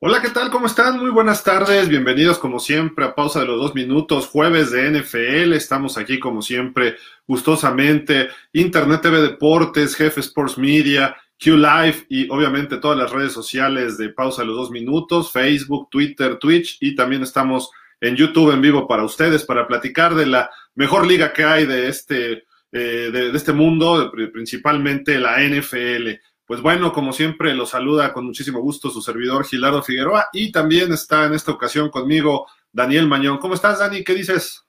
Hola, ¿qué tal? ¿Cómo están? Muy buenas tardes. Bienvenidos como siempre a Pausa de los Dos Minutos, jueves de NFL. Estamos aquí como siempre gustosamente. Internet TV Deportes, Jefe Sports Media, Q Live y obviamente todas las redes sociales de Pausa de los Dos Minutos, Facebook, Twitter, Twitch y también estamos en YouTube en vivo para ustedes para platicar de la mejor liga que hay de este, eh, de este mundo, principalmente la NFL. Pues bueno, como siempre, lo saluda con muchísimo gusto su servidor Gilardo Figueroa y también está en esta ocasión conmigo Daniel Mañón. ¿Cómo estás, Dani? ¿Qué dices?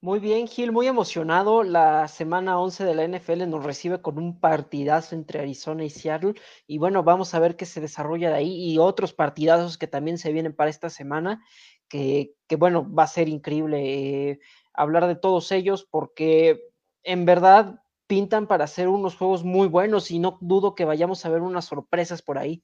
Muy bien, Gil, muy emocionado. La semana 11 de la NFL nos recibe con un partidazo entre Arizona y Seattle. Y bueno, vamos a ver qué se desarrolla de ahí y otros partidazos que también se vienen para esta semana, que, que bueno, va a ser increíble eh, hablar de todos ellos porque en verdad pintan para hacer unos juegos muy buenos y no dudo que vayamos a ver unas sorpresas por ahí.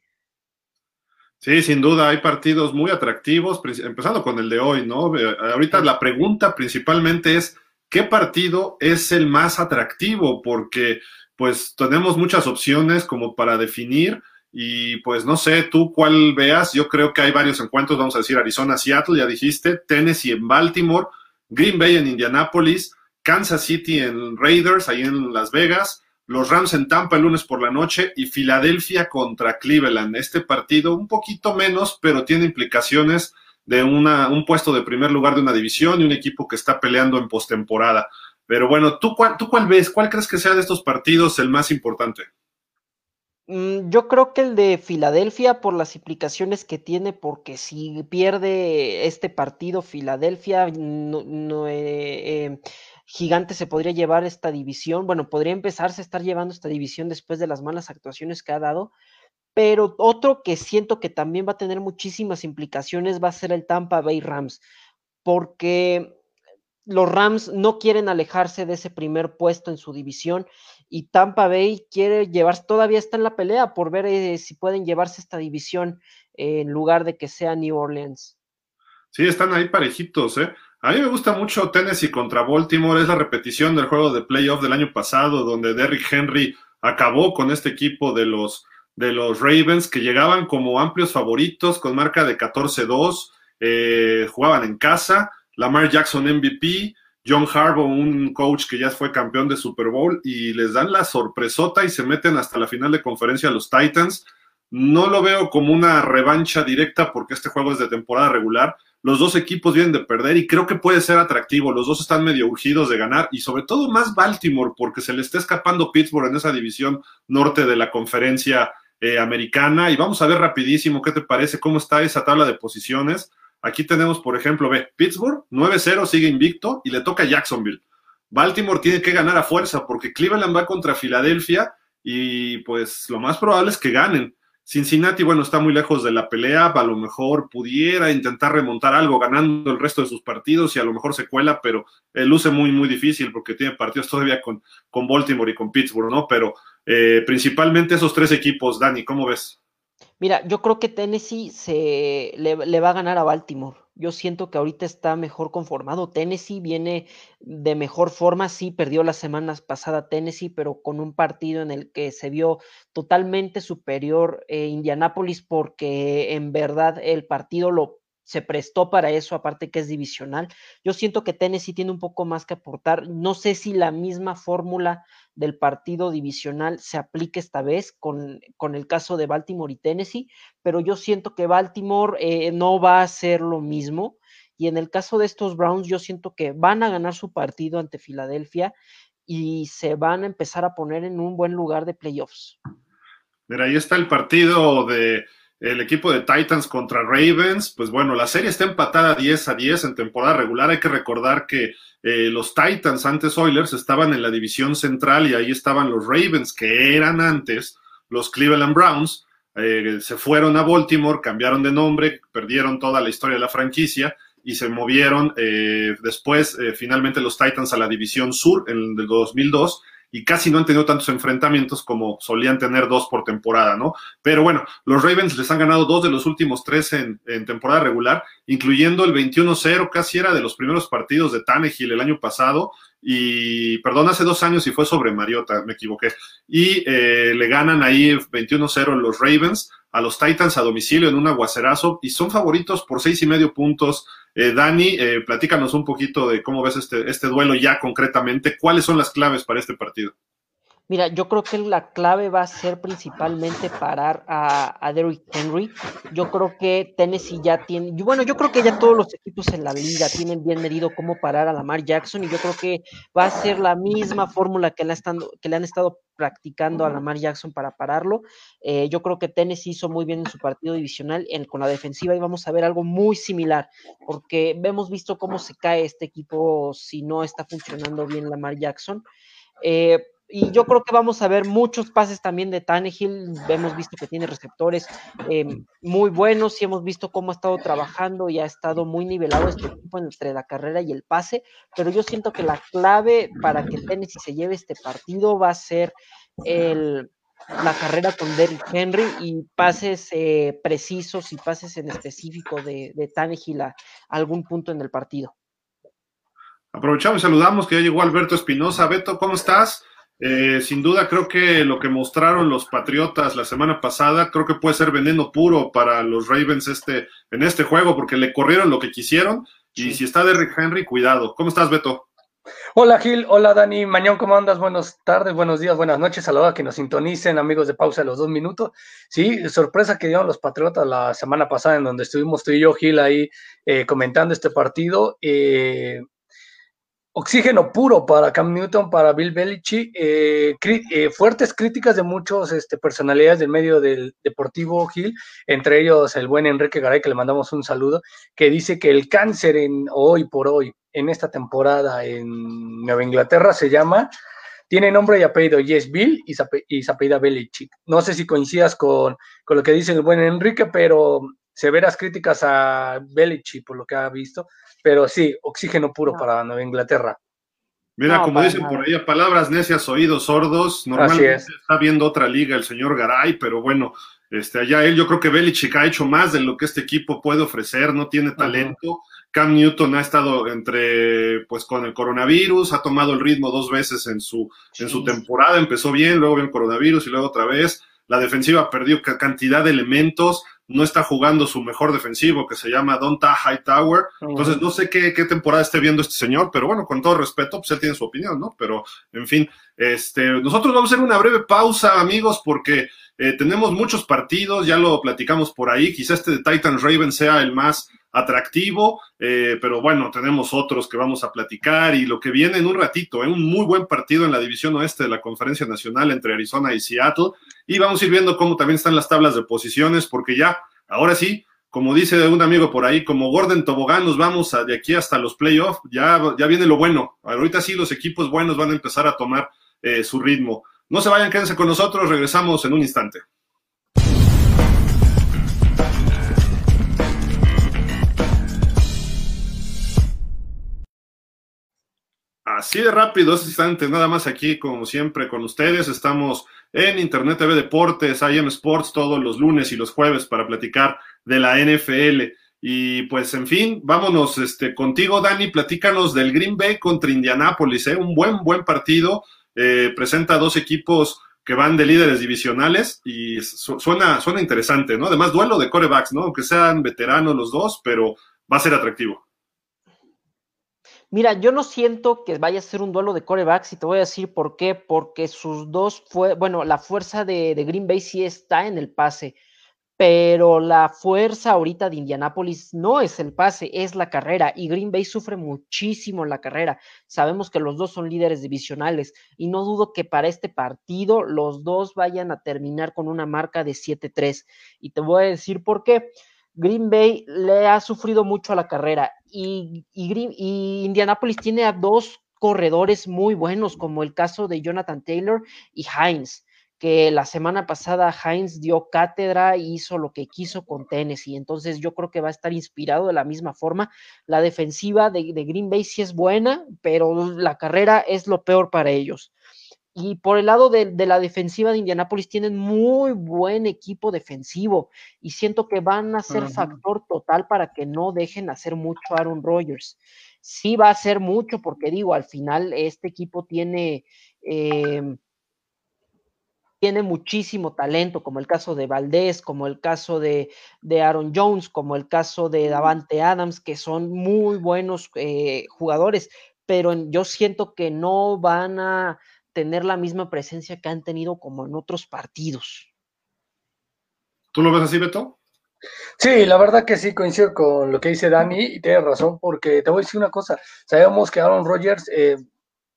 Sí, sin duda, hay partidos muy atractivos, empezando con el de hoy, ¿no? Ahorita la pregunta principalmente es, ¿qué partido es el más atractivo? Porque pues tenemos muchas opciones como para definir y pues no sé, tú cuál veas, yo creo que hay varios encuentros, vamos a decir Arizona, Seattle, ya dijiste, Tennessee en Baltimore, Green Bay en Indianapolis, Kansas City en Raiders, ahí en Las Vegas, los Rams en Tampa el lunes por la noche y Filadelfia contra Cleveland. Este partido un poquito menos, pero tiene implicaciones de una, un puesto de primer lugar de una división y un equipo que está peleando en postemporada. Pero bueno, ¿tú cuál, ¿tú cuál ves? ¿Cuál crees que sea de estos partidos el más importante? Mm, yo creo que el de Filadelfia por las implicaciones que tiene, porque si pierde este partido Filadelfia, no, eh, eh, Gigante se podría llevar esta división, bueno, podría empezarse a estar llevando esta división después de las malas actuaciones que ha dado, pero otro que siento que también va a tener muchísimas implicaciones va a ser el Tampa Bay Rams, porque los Rams no quieren alejarse de ese primer puesto en su división y Tampa Bay quiere llevarse, todavía está en la pelea por ver eh, si pueden llevarse esta división en lugar de que sea New Orleans. Sí, están ahí parejitos, ¿eh? A mí me gusta mucho Tennessee contra Baltimore, es la repetición del juego de playoff del año pasado, donde Derrick Henry acabó con este equipo de los, de los Ravens, que llegaban como amplios favoritos, con marca de 14-2, eh, jugaban en casa, Lamar Jackson MVP, John Harbaugh, un coach que ya fue campeón de Super Bowl, y les dan la sorpresota y se meten hasta la final de conferencia a los Titans. No lo veo como una revancha directa porque este juego es de temporada regular, los dos equipos vienen de perder y creo que puede ser atractivo. Los dos están medio urgidos de ganar y sobre todo más Baltimore porque se le está escapando Pittsburgh en esa división norte de la conferencia eh, americana. Y vamos a ver rapidísimo qué te parece, cómo está esa tabla de posiciones. Aquí tenemos, por ejemplo, ve, Pittsburgh 9-0 sigue invicto y le toca Jacksonville. Baltimore tiene que ganar a fuerza porque Cleveland va contra Filadelfia y pues lo más probable es que ganen. Cincinnati, bueno, está muy lejos de la pelea, a lo mejor pudiera intentar remontar algo ganando el resto de sus partidos y a lo mejor se cuela, pero eh, luce muy, muy difícil porque tiene partidos todavía con, con Baltimore y con Pittsburgh, ¿no? Pero eh, principalmente esos tres equipos, Dani, ¿cómo ves? Mira, yo creo que Tennessee se le, va a ganar a Baltimore. Yo siento que ahorita está mejor conformado. Tennessee viene de mejor forma. Sí, perdió las semanas pasadas Tennessee, pero con un partido en el que se vio totalmente superior eh, Indianápolis porque en verdad el partido lo se prestó para eso, aparte que es divisional. Yo siento que Tennessee tiene un poco más que aportar. No sé si la misma fórmula del partido divisional se aplique esta vez con, con el caso de Baltimore y Tennessee, pero yo siento que Baltimore eh, no va a ser lo mismo. Y en el caso de estos Browns, yo siento que van a ganar su partido ante Filadelfia y se van a empezar a poner en un buen lugar de playoffs. Mira, ahí está el partido de el equipo de Titans contra Ravens, pues bueno, la serie está empatada 10 a 10 en temporada regular. Hay que recordar que eh, los Titans, antes Oilers, estaban en la división central y ahí estaban los Ravens, que eran antes los Cleveland Browns. Eh, se fueron a Baltimore, cambiaron de nombre, perdieron toda la historia de la franquicia y se movieron eh, después, finalmente, los Titans a la división sur en el 2002 y casi no han tenido tantos enfrentamientos como solían tener dos por temporada, ¿no? Pero bueno, los Ravens les han ganado dos de los últimos tres en, temporada regular, incluyendo el 21-0, casi era de los primeros partidos de Tannehill el año pasado, y perdón, hace dos años y fue sobre Mariota, me equivoqué, y eh, le ganan ahí 21-0 los Ravens a los Titans a domicilio en un aguacerazo y son favoritos por seis y medio puntos. Eh, Dani, eh, platícanos un poquito de cómo ves este, este duelo ya concretamente. ¿Cuáles son las claves para este partido? Mira, yo creo que la clave va a ser principalmente parar a, a Derrick Henry. Yo creo que Tennessee ya tiene, bueno, yo creo que ya todos los equipos en la liga tienen bien medido cómo parar a Lamar Jackson y yo creo que va a ser la misma fórmula que que le han estado practicando a Lamar Jackson para pararlo. Eh, yo creo que Tennessee hizo muy bien en su partido divisional con la defensiva y vamos a ver algo muy similar, porque hemos visto cómo se cae este equipo si no está funcionando bien Lamar Jackson. Eh, y yo creo que vamos a ver muchos pases también de Tannehill. Hemos visto que tiene receptores em, muy buenos y hemos visto cómo ha estado trabajando y ha estado muy nivelado este equipo entre la carrera y el pase. Pero yo siento que la clave para que Tennessee se lleve este partido va a ser el, la carrera con Derrick Henry y pases eh, precisos y pases en específico de, de a algún punto en el partido. Aprovechamos y saludamos que ya llegó Alberto Espinosa. Beto, ¿cómo estás? Eh, sin duda creo que lo que mostraron los Patriotas la semana pasada, creo que puede ser veneno puro para los Ravens este, en este juego, porque le corrieron lo que quisieron. Y si está Derrick Henry, cuidado. ¿Cómo estás, Beto? Hola Gil, hola Dani, Mañón, ¿cómo andas? Buenas tardes, buenos días, buenas noches, saludos a que nos sintonicen, amigos de pausa a los dos minutos. Sí, sorpresa que dieron los Patriotas la semana pasada en donde estuvimos tú y yo, Gil, ahí eh, comentando este partido. Eh, oxígeno puro para Cam Newton, para Bill Belichick, eh, eh, fuertes críticas de muchos este, personalidades del medio del Deportivo Gil, entre ellos el buen Enrique Garay, que le mandamos un saludo, que dice que el cáncer en hoy por hoy, en esta temporada en Nueva Inglaterra, se llama, tiene nombre y apellido, y es Bill y se, apellida Belichick. No sé si coincidas con, con lo que dice el buen Enrique, pero severas críticas a Belichick por lo que ha visto, pero sí, oxígeno puro para Nueva Inglaterra. Mira, como dicen por ahí, palabras necias, oídos sordos. Normalmente está viendo otra liga el señor Garay, pero bueno, este, allá él, yo creo que Belichick ha hecho más de lo que este equipo puede ofrecer, no tiene talento. Cam Newton ha estado entre, pues con el coronavirus, ha tomado el ritmo dos veces en su, en su temporada, empezó bien, luego vio el coronavirus y luego otra vez. La defensiva perdió cantidad de elementos no está jugando su mejor defensivo, que se llama Donta Hightower. Entonces, no sé qué, temporada esté viendo este señor, pero bueno, con todo respeto, pues él tiene su opinión, ¿no? Pero, en fin, este, nosotros vamos a hacer una breve pausa, amigos, porque eh, tenemos muchos partidos, ya lo platicamos por ahí. Quizá este de Titans Raven sea el más atractivo, eh, pero bueno, tenemos otros que vamos a platicar y lo que viene en un ratito, ¿eh? un muy buen partido en la división oeste de la Conferencia Nacional entre Arizona y Seattle y vamos a ir viendo cómo también están las tablas de posiciones, porque ya, ahora sí, como dice un amigo por ahí, como Gordon Tobogán, nos vamos de aquí hasta los playoffs, ya, ya viene lo bueno, ahorita sí los equipos buenos van a empezar a tomar eh, su ritmo. No se vayan, quédense con nosotros, regresamos en un instante. Así de rápido, ese instante, nada más aquí, como siempre, con ustedes. Estamos en Internet TV Deportes, IM Sports, todos los lunes y los jueves para platicar de la NFL. Y pues, en fin, vámonos este, contigo, Dani. Platícanos del Green Bay contra Indianápolis, ¿eh? un buen, buen partido. Eh, presenta dos equipos que van de líderes divisionales y suena, suena interesante, ¿no? Además, duelo de corebacks, ¿no? Aunque sean veteranos los dos, pero va a ser atractivo. Mira, yo no siento que vaya a ser un duelo de corebacks y te voy a decir por qué. Porque sus dos fue, bueno, la fuerza de, Green Bay sí está en el pase, pero la fuerza ahorita de Indianapolis no es el pase, es la carrera y Green Bay sufre muchísimo en la carrera. Sabemos que los dos son líderes divisionales y no dudo que para este partido los dos vayan a terminar con una marca de 7-3 y te voy a decir por qué. Green Bay le ha sufrido mucho a la carrera y, y, Indianapolis tiene a dos corredores muy buenos, como el caso de Jonathan Taylor y Hines, que la semana pasada Hines dio cátedra y hizo lo que quiso con Tennessee. Entonces yo creo que va a estar inspirado de la misma forma. La defensiva de, de Green Bay sí es buena, pero la carrera es lo peor para ellos. Y por el lado de, la defensiva de Indianápolis tienen muy buen equipo defensivo y siento que van a ser factor total para que no dejen hacer mucho a Aaron Rodgers. Sí va a ser mucho porque digo, al final este equipo tiene... Eh, tiene muchísimo talento, como el caso de Valdés, como el caso de, Aaron Jones, como el caso de Davante Adams, que son muy buenos eh, jugadores, pero yo siento que no van a tener la misma presencia que han tenido como en otros partidos. ¿Tú lo ves así, Beto? Sí, la verdad que sí, coincido con lo que dice Dani y tiene razón, porque te voy a decir una cosa, sabemos que Aaron Rodgers eh,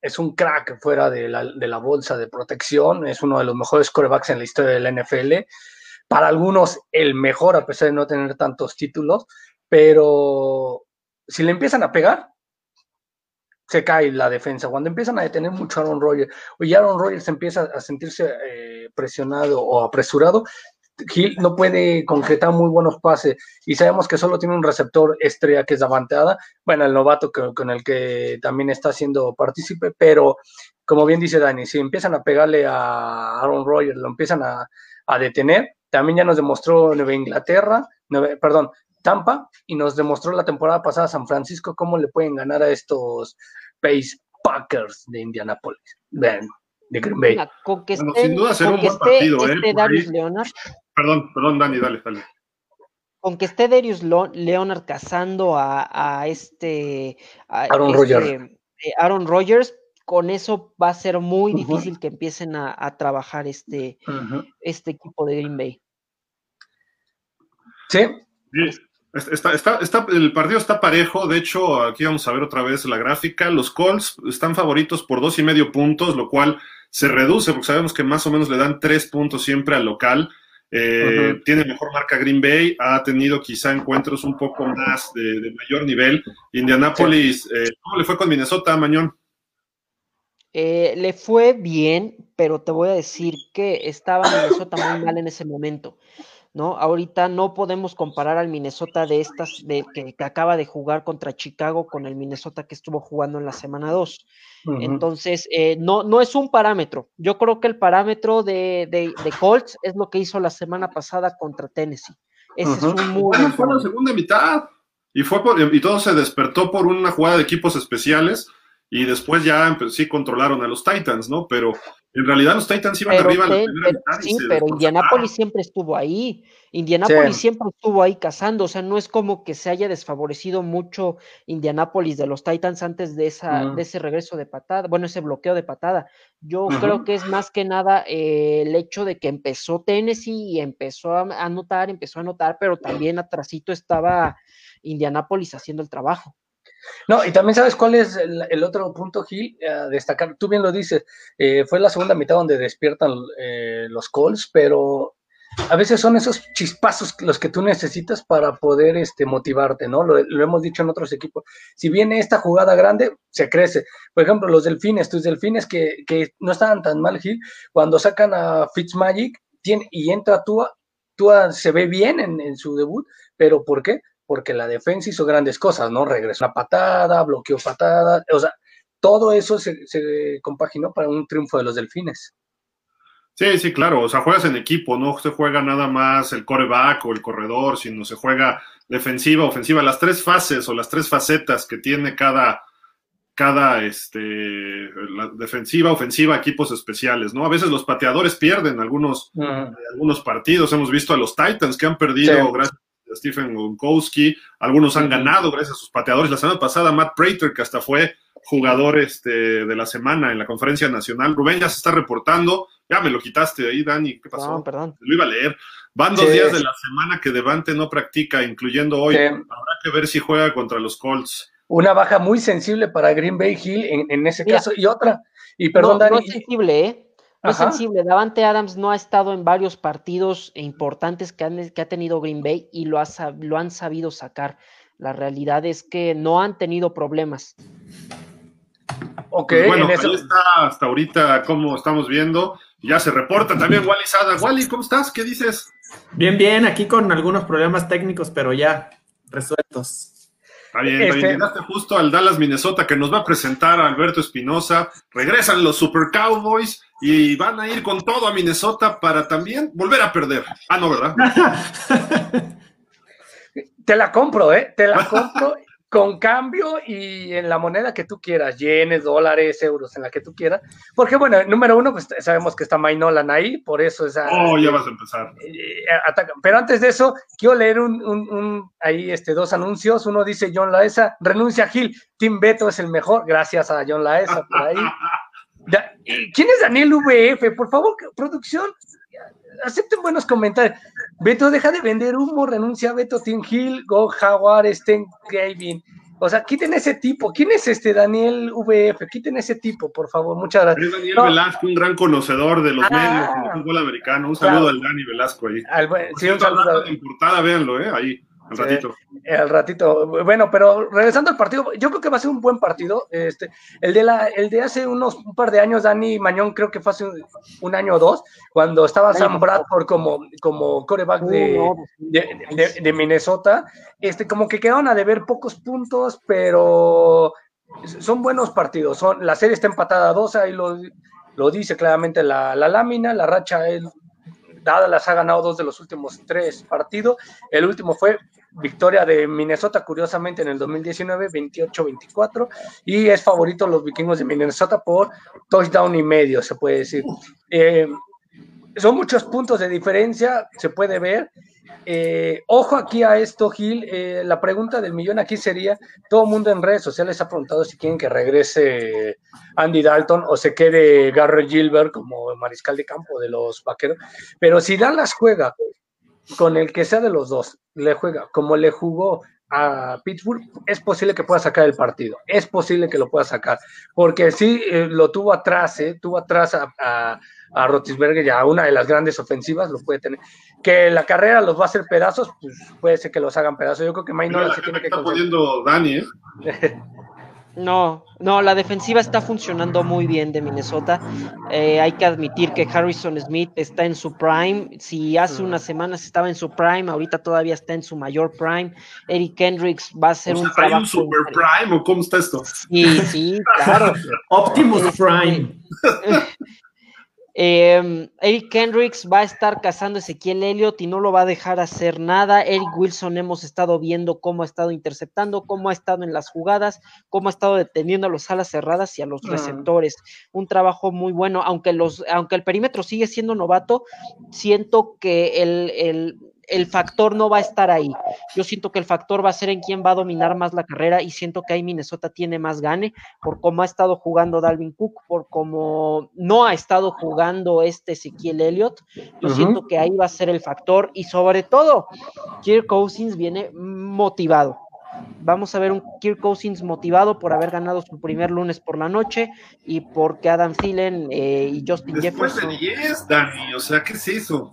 es un crack fuera de la, bolsa de protección, es uno de los mejores corebacks en la historia del NFL, para algunos el mejor a pesar de no tener tantos títulos, pero si le empiezan a pegar, se cae la defensa. Cuando empiezan a detener mucho a Aaron Rodgers, o Aaron Rodgers empieza a sentirse eh, presionado o apresurado, Gil no puede concretar muy buenos pases y sabemos que solo tiene un receptor estrella que es Davanteada, bueno, el novato con el que también está siendo partícipe, pero como bien dice Dani, si empiezan a pegarle a Aaron Rodgers, lo empiezan a, detener, también ya nos demostró Nueva Inglaterra, perdón, Tampa, y nos demostró la temporada pasada San Francisco cómo le pueden ganar a estos Pace Packers de Indianapolis. Ven, de Green Bay. con que sin duda será un buen partido, ¿eh? Darius Leonard. Perdón, perdón, Dani, dale, dale. Con que esté Darius Leonard cazando a, este Aaron Rodgers. Eh, Aaron Rodgers, con eso va a ser muy difícil que empiecen a, trabajar este, este equipo de Green Bay. Sí. Está, está, está, el partido está parejo, de hecho, aquí vamos a ver otra vez la gráfica. Los Colts están favoritos por dos y medio puntos, lo cual se reduce porque sabemos que más o menos le dan tres puntos siempre al local. Eh, tiene mejor marca Green Bay, ha tenido quizá encuentros un poco más de, mayor nivel. Indianapolis, eh, ¿cómo le fue con Minnesota, Mañón? Eh, le fue bien, pero te voy a decir que estaba Minnesota muy mal en ese momento. ¿No? Ahorita no podemos comparar al Minnesota de estas, de, que, acaba de jugar contra Chicago con el Minnesota que estuvo jugando en la semana 2. Entonces, eh, no, no es un parámetro. Yo creo que el parámetro de, de, Colts es lo que hizo la semana pasada contra Tennessee. Ese es un muy bueno, fue la segunda mitad. Y, fue y todo se despertó por una jugada de equipos especiales y después ya sí controlaron a los Titans, ¿no? Pero en realidad los Titans iban arriba en la primera mitad Sí, pero Indianapolis siempre estuvo ahí. Indianapolis siempre estuvo ahí cazando. O sea, no es como que se haya desfavorecido mucho Indianapolis de los Titans antes de, esa, de ese regreso de patada, bueno, ese bloqueo de patada. Yo creo que es más que nada eh, el hecho de que empezó Tennessee y empezó a anotar, empezó a anotar, pero también atrasito estaba Indianapolis haciendo el trabajo. No, y también sabes cuál es el, otro punto, Gil, a destacar. Tú bien lo dices, eh, fue la segunda mitad donde despiertan eh, los calls, pero a veces son esos chispazos los que tú necesitas para poder este, motivarte, ¿no? Lo, hemos dicho en otros equipos. Si viene esta jugada grande, se crece. Por ejemplo, los delfines, tus delfines que, que no estaban tan mal, Gil, cuando sacan a Fitzmagic tiene, y entra Tua, Tua se ve bien en, en su debut, pero ¿por qué? Porque la defensa hizo grandes cosas, ¿no? Regresó una patada, bloqueó patada, o sea, todo eso se, compaginó para un triunfo de los delfines. Sí, sí, claro, o sea, juegas en equipo, no se juega nada más el coreback o el corredor, sino se juega defensiva, ofensiva, las tres fases o las tres facetas que tiene cada, cada este, la defensiva, ofensiva, equipos especiales, ¿no? A veces los pateadores pierden algunos, algunos partidos, hemos visto a los Titans que han perdido gracias Stephen Gonkowski, algunos han ganado gracias a sus pateadores. La semana pasada, Matt Prater, que hasta fue jugador este, de la semana en la conferencia nacional. Rubén ya se está reportando. Ya me lo quitaste ahí, Dani. ¿Qué pasó? perdón. Lo iba a leer. Van dos días de la semana que Devante no practica, incluyendo hoy. Habrá que ver si juega contra los Colts. Una baja muy sensible para Green Bay Hill en, ese caso. Y otra, y perdón, Dani. No es sensible, ¿eh? No es sensible. Davante Adams no ha estado en varios partidos importantes que, ha tenido Green Bay y lo, lo han sabido sacar. La realidad es que no han tenido problemas. Ok, pues bueno, ahí está hasta ahorita como estamos viendo. Ya se reporta también Wally Sada. Wally, ¿cómo estás? ¿Qué dices? Bien, bien, aquí con algunos problemas técnicos, pero ya resueltos. Está bien, este... llegaste justo al Dallas, Minnesota, que nos va a presentar a Alberto Espinosa. Regresan los Super Cowboys y van a ir con todo a Minnesota para también volver a perder. Ah, no, ¿verdad? Te la compro, ¿eh? Te la compro. con cambio y en la moneda que tú quieras, yenes, dólares, euros, en la que tú quieras. Porque, bueno, número uno, pues sabemos que está Mainolan ahí, por eso es. Oh, ya vas a empezar. Eh, Pero antes de eso, quiero leer un, un, ahí este, dos anuncios. Uno dice John Laesa, renuncia a Gil, Tim Beto es el mejor, gracias a John Laesa por ahí. ¿Quién es Daniel VF? Por favor, producción, acepten buenos comentarios. Beto, deja de vender humo, renuncia a Beto Tim Hill, Go Jaguar, Sten Gavin. O sea, quiten ese tipo. ¿Quién es este Daniel VF? Quiten ese tipo, por favor. Muchas gracias. Es Daniel Velasco, un gran conocedor de los ah, medios del fútbol americano. Un saludo al Dani Velasco ahí. sí, un saludo. En portada, véanlo, ¿eh? Ahí. Al ratito. al ratito. Bueno, pero regresando al partido, yo creo que va a ser un buen partido. Este, el de la, el de hace unos un par de años, Dani Mañón, creo que fue hace un, año o dos, cuando estaba Sam Bradford como, como coreback de, de, Minnesota. Este, como que quedaron a deber pocos puntos, pero son buenos partidos. Son, la serie está empatada a dos, ahí lo, lo dice claramente la, la lámina, la racha es las ha ganado dos de los últimos tres partidos. El último fue victoria de Minnesota, curiosamente, en el 2019, 28-24. Y es favorito los vikingos de Minnesota por touchdown y medio, se puede decir. Eh, son muchos puntos de diferencia, se puede ver. Eh, ojo aquí a esto, Gil. Eh, la pregunta del millón aquí sería: todo el mundo en redes sociales ha preguntado si quieren que regrese Andy Dalton o se quede Garrett Gilbert como mariscal de campo de los vaqueros. Pero si Dallas juega con el que sea de los dos, le juega como le jugó a Pittsburgh, es posible que pueda sacar el partido. Es posible que lo pueda sacar. Porque sí, eh, lo tuvo atrás, tuvo atrás a a Rotisberger ya una de las grandes ofensivas, lo puede tener. Que la carrera los va a hacer pedazos, pues puede ser que los hagan pedazos. Yo creo que Mike se tiene que está poniendo Dani, ¿eh? No, no, la defensiva está funcionando muy bien de Minnesota. Eh, hay que admitir que Harrison Smith está en su prime. Si hace unas semanas estaba en su prime, ahorita todavía está en su mayor prime. Eric Hendricks va a ser un trabajo. ¿Hay un super prime o cómo está esto? Sí, sí, claro. Optimus este, Prime. Em, Eric Kendricks va a estar cazando a Ezequiel Elliott y no lo va a dejar hacer nada. Eric Wilson hemos estado viendo cómo ha estado interceptando, cómo ha estado en las jugadas, cómo ha estado deteniendo a los alas cerradas y a los ah. receptores. Un trabajo muy bueno, aunque los, aunque el perímetro sigue siendo novato, siento que el, el el factor no va a estar ahí. Yo siento que el factor va a ser en quién va a dominar más la carrera y siento que ahí Minnesota tiene más gane por cómo ha estado jugando Dalvin Cook, por cómo no ha estado jugando este Ezequiel Elliott. Yo siento que ahí va a ser el factor y sobre todo, Kirk Cousins viene motivado. Vamos a ver un Kirk Cousins motivado por haber ganado su primer lunes por la noche y porque Adam Thielen eh, y Justin Después Jefferson. De 10, Dani, o sea, ¿qué es eso?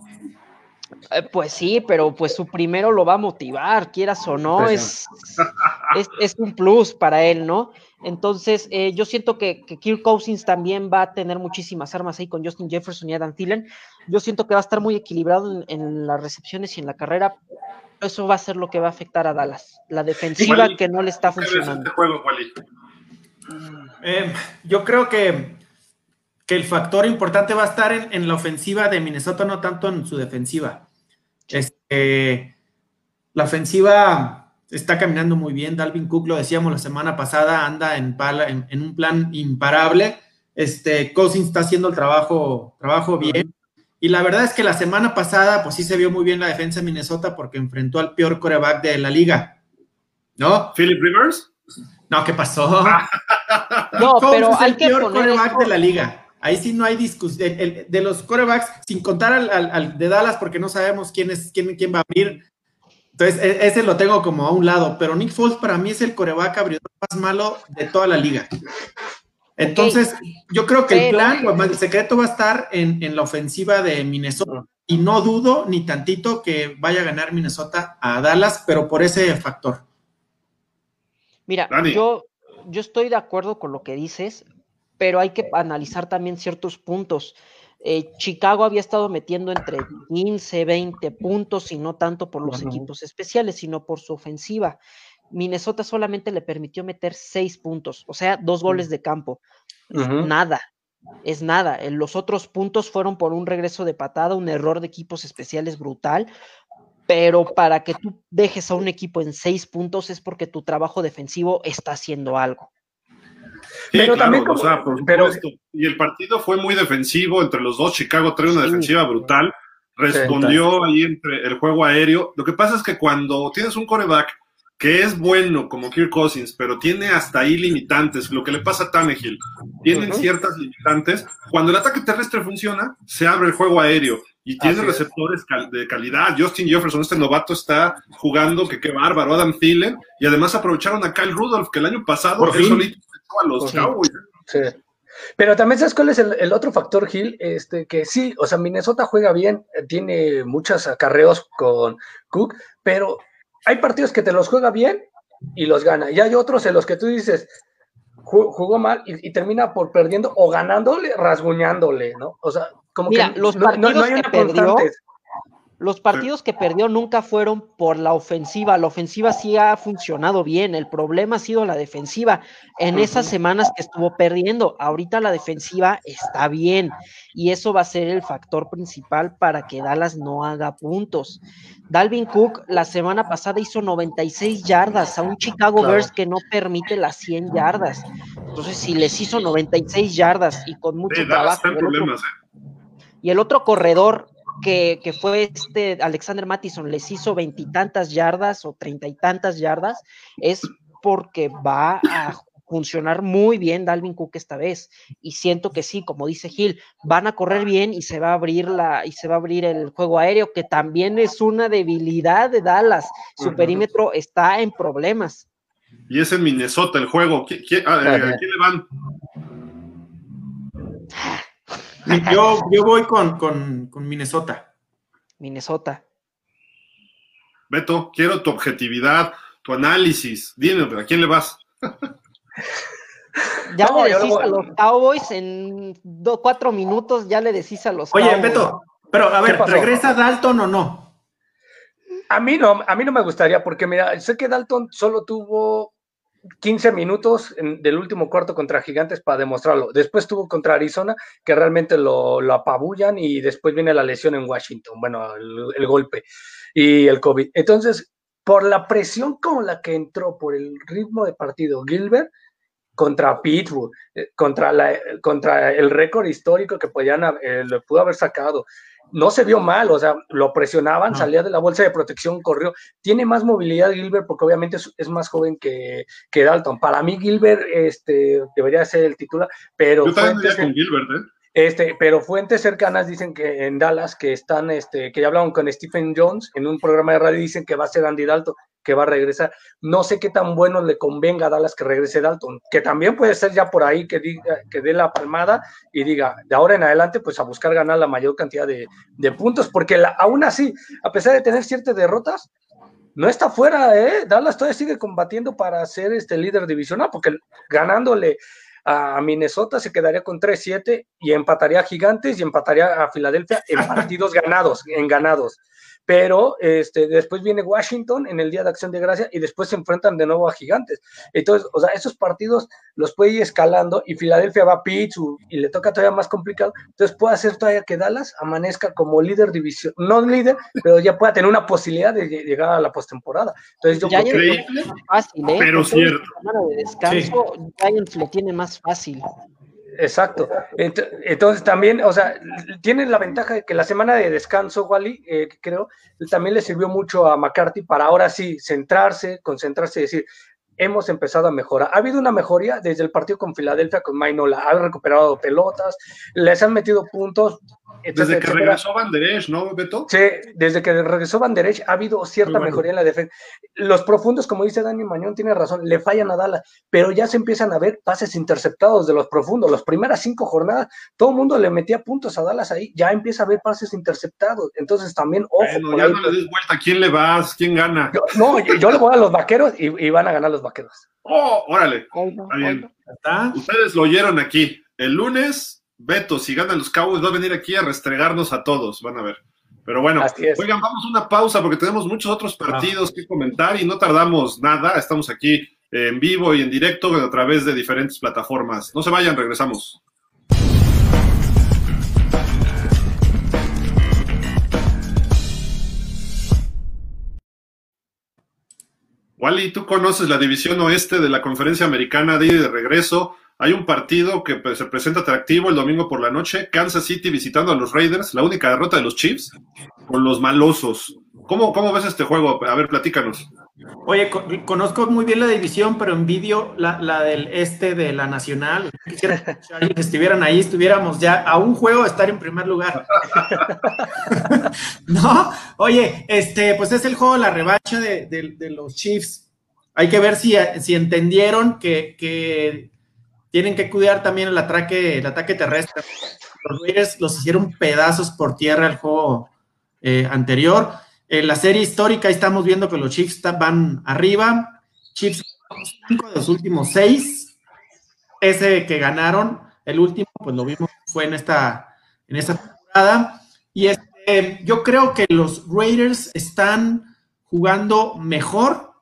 Eh, pues sí, pero pues su primero lo va a motivar, quieras o no, es, es, un plus para él, ¿no? Entonces, eh, yo siento que, que, Kirk Cousins también va a tener muchísimas armas ahí con Justin Jefferson y Adam Thielen. Yo siento que va a estar muy equilibrado en, las recepciones y en la carrera. Eso va a ser lo que va a afectar a Dallas. La defensiva que no le está funcionando. Este eh, yo creo que que el factor importante va a estar en, la ofensiva de Minnesota, no tanto en su defensiva. Este, la ofensiva está caminando muy bien. Dalvin Cook, lo decíamos la semana pasada, anda en, en, un plan imparable. Este, Cousins está haciendo el trabajo, trabajo bien. Y la verdad es que la semana pasada, pues sí se vio muy bien la defensa de Minnesota porque enfrentó al peor coreback de la liga. ¿No? ¿Philip Rivers? No, ¿qué pasó? no, pero hay que peor coreback de la liga. Ahí sí no hay discusión. De, los corebacks, sin contar al, de Dallas, porque no sabemos quién, es, quién, quién va a abrir. Entonces, e, ese lo tengo como a un lado. Pero Nick Foles para mí es el coreback abridor más malo de toda la liga. Entonces, yo creo que el plan, el secreto va a estar en, la ofensiva de Minnesota. Y no dudo ni tantito que vaya a ganar Minnesota a Dallas, pero por ese factor. Mira, yo, yo estoy de acuerdo con lo que dices pero hay que analizar también ciertos puntos. Eh, Chicago había estado metiendo entre 15, 20 puntos y no tanto por los equipos especiales, sino por su ofensiva. Minnesota solamente le permitió meter 6 puntos, o sea, dos goles de campo. Nada, es nada. Los otros puntos fueron por un regreso de patada, un error de equipos especiales brutal, pero para que tú dejes a un equipo en seis puntos es porque tu trabajo defensivo está haciendo algo. Pero también o sea, por supuesto. y el partido fue muy defensivo entre los dos. Chicago trae una defensiva brutal. Respondió ahí entre el juego aéreo. Lo que pasa es que cuando tienes un coreback que es bueno como Kirk Cousins, pero tiene hasta ahí limitantes, lo que le pasa a Tannehill, tienen ciertas limitantes. Cuando el ataque terrestre funciona, se abre el juego aéreo y tiene receptores de calidad. Justin Jefferson, este novato, está jugando que qué bárbaro. Adam Thielen, y además aprovecharon a Kyle Rudolph, que el año pasado Por solito a los Cowboys. Sí. Pero también sabes cuál es el, otro factor, Gil, este, que sí, o sea, Minnesota juega bien, tiene muchos acarreos con Cook, pero hay partidos que te los juega bien y los gana. Y hay otros en los que tú dices, jugó mal y, termina por perdiendo o ganándole, rasguñándole, ¿no? O sea, como que los no, hay una perdió, los partidos que perdió nunca fueron por la ofensiva. La ofensiva sí ha funcionado bien. El problema ha sido la defensiva. En esas semanas que estuvo perdiendo, ahorita la defensiva está bien. Y eso va a ser el factor principal para que Dallas no haga puntos. Dalvin Cook la semana pasada hizo 96 yardas a un Chicago Bears que no permite las 100 yardas. Entonces, si les hizo 96 yardas y con mucho trabajo. ¿eh? y el otro corredor que, fue este Alexander Mattison, les hizo veintitantas yardas o treinta y tantas yardas, es porque va a funcionar muy bien Dalvin Cook esta vez. Y siento que sí, como dice Gil, van a correr bien y se va a abrir la, y se va a abrir el juego aéreo, que también es una debilidad de Dallas. Su perímetro está en problemas. Y es en Minnesota el juego. Ah, ¿A, quién le van? Yo, yo voy con, con, Minnesota. Minnesota. Beto, quiero tu objetividad, tu análisis. Dime, ¿a quién le vas? Ya le decís a los Cowboys en cuatro minutos, ya le decís a los Oye, Beto, pero a ver, ¿regresa Dalton o no? A mí no, a mí no me gustaría, porque mira, sé que Dalton solo tuvo 15 minutos del último cuarto contra Gigantes para demostrarlo. Después tuvo contra Arizona, que realmente lo, apabullan, y después viene la lesión en Washington, bueno, el, golpe y el COVID. Entonces, por la presión con la que entró, por el ritmo de partido, Gilbert contra Pittsburgh, eh, contra, la, contra el récord histórico que podían, eh, le pudo haber sacado, no se vio mal, o sea, lo presionaban, salía de la bolsa de protección, corrió. Tiene más movilidad Gilbert porque obviamente es, más joven que, que, Dalton. Para mí Gilbert este, debería ser el titular, pero... Yo también con Gilbert, ¿eh? Este, pero fuentes cercanas dicen que en Dallas, que están, este, que ya hablaron con Stephen Jones en un programa de radio, dicen que va a ser Andy Dalton, que va a regresar. No sé qué tan bueno le convenga a Dallas que regrese Dalton, que también puede ser ya por ahí que diga, que dé la palmada y diga, de ahora en adelante, pues a buscar ganar la mayor cantidad de, puntos, porque aún así, a pesar de tener ciertas derrotas, no está fuera, ¿eh? Dallas todavía sigue combatiendo para ser este líder divisional, porque ganándole a Minnesota se quedaría con 3-7 y empataría a Gigantes y empataría a Filadelfia en partidos ganados, en ganados pero este, después viene Washington en el Día de Acción de Gracia y después se enfrentan de nuevo a Gigantes. Entonces, o sea, esos partidos los puede ir escalando y Filadelfia va a Pittsburgh y le toca todavía más complicado. Entonces puede hacer todavía que Dallas amanezca como líder división, no líder, pero ya pueda tener una posibilidad de llegar a la postemporada. Entonces yo creo que es fácil, ¿eh? Pero cierto. De descanso, Giants lo tiene más fácil. Exacto. Entonces también, o sea, tienen la ventaja de que la semana de descanso, Wally, eh, creo, también le sirvió mucho a McCarthy para ahora sí centrarse, concentrarse y decir, hemos empezado a mejorar. Ha habido una mejoría desde el partido con Filadelfia, con Mainola, han recuperado pelotas, les han metido puntos. Desde que regresó Banderech, ¿no, Beto? Sí, desde que regresó Banderech ha habido cierta mejoría en la defensa. Los profundos, como dice Dani Mañón, tiene razón, le fallan a Dallas, pero ya se empiezan a ver pases interceptados de los profundos. Las primeras cinco jornadas, todo el mundo le metía puntos a Dallas ahí, ya empieza a ver pases interceptados. Entonces también, ojo. Bueno, ya no le des vuelta, ¿quién le vas? ¿Quién gana? no, yo, le voy a los vaqueros y, y van a ganar los vaqueros. Oh, órale. Está bien. Ustedes lo oyeron aquí. El lunes, Beto, si ganan los Cowboys, va a venir aquí a restregarnos a todos. Van a ver. Pero bueno, oigan, vamos a una pausa porque tenemos muchos otros partidos que comentar y no tardamos nada. Estamos aquí en vivo y en directo a través de diferentes plataformas. No se vayan, regresamos. Wally, tú conoces la división oeste de la conferencia americana de, de regreso. Hay un partido que pues, se presenta atractivo el domingo por la noche. Kansas City visitando a los Raiders, la única derrota de los Chiefs, con los malosos. ¿Cómo, cómo ves este juego? A ver, platícanos. Oye, conozco muy bien la división, pero envidio la, la del este de la nacional. Quisiera que estuvieran ahí, estuviéramos ya a un juego de estar en primer lugar. no, oye, este, pues es el juego la revancha de, de, los Chiefs. Hay que ver si, si entendieron que, tienen que cuidar también el ataque, el ataque terrestre. Los Raiders los hicieron pedazos por tierra el juego eh, anterior. En la serie histórica estamos viendo que los Chiefs van arriba. Chiefs cinco de los últimos seis. Ese que ganaron, el último, pues lo vimos, fue en esta, en esta temporada. Y este, yo creo que los Raiders están jugando mejor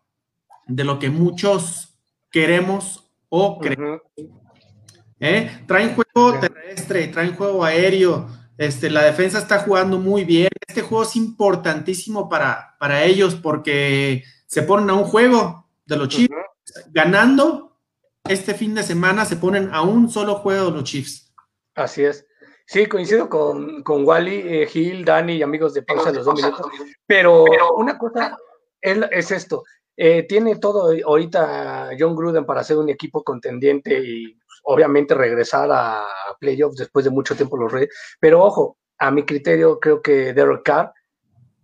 de lo que muchos queremos o creemos. ¿Eh? Traen juego terrestre, traen juego aéreo, este, la defensa está jugando muy bien. Este juego es importantísimo para, para ellos porque se ponen a un juego de los Chiefs. Ganando este fin de semana se ponen a un solo juego de los Chiefs. Así es. Sí, coincido con, con Wally, eh, Gil, Dani y amigos de pausa de los dos minutos. Pero una cosa es, es esto. Eh, tiene todo ahorita John Gruden para ser un equipo contendiente y obviamente regresar a playoffs después de mucho tiempo los Reyes. Pero ojo, a mi criterio creo que Derek Carr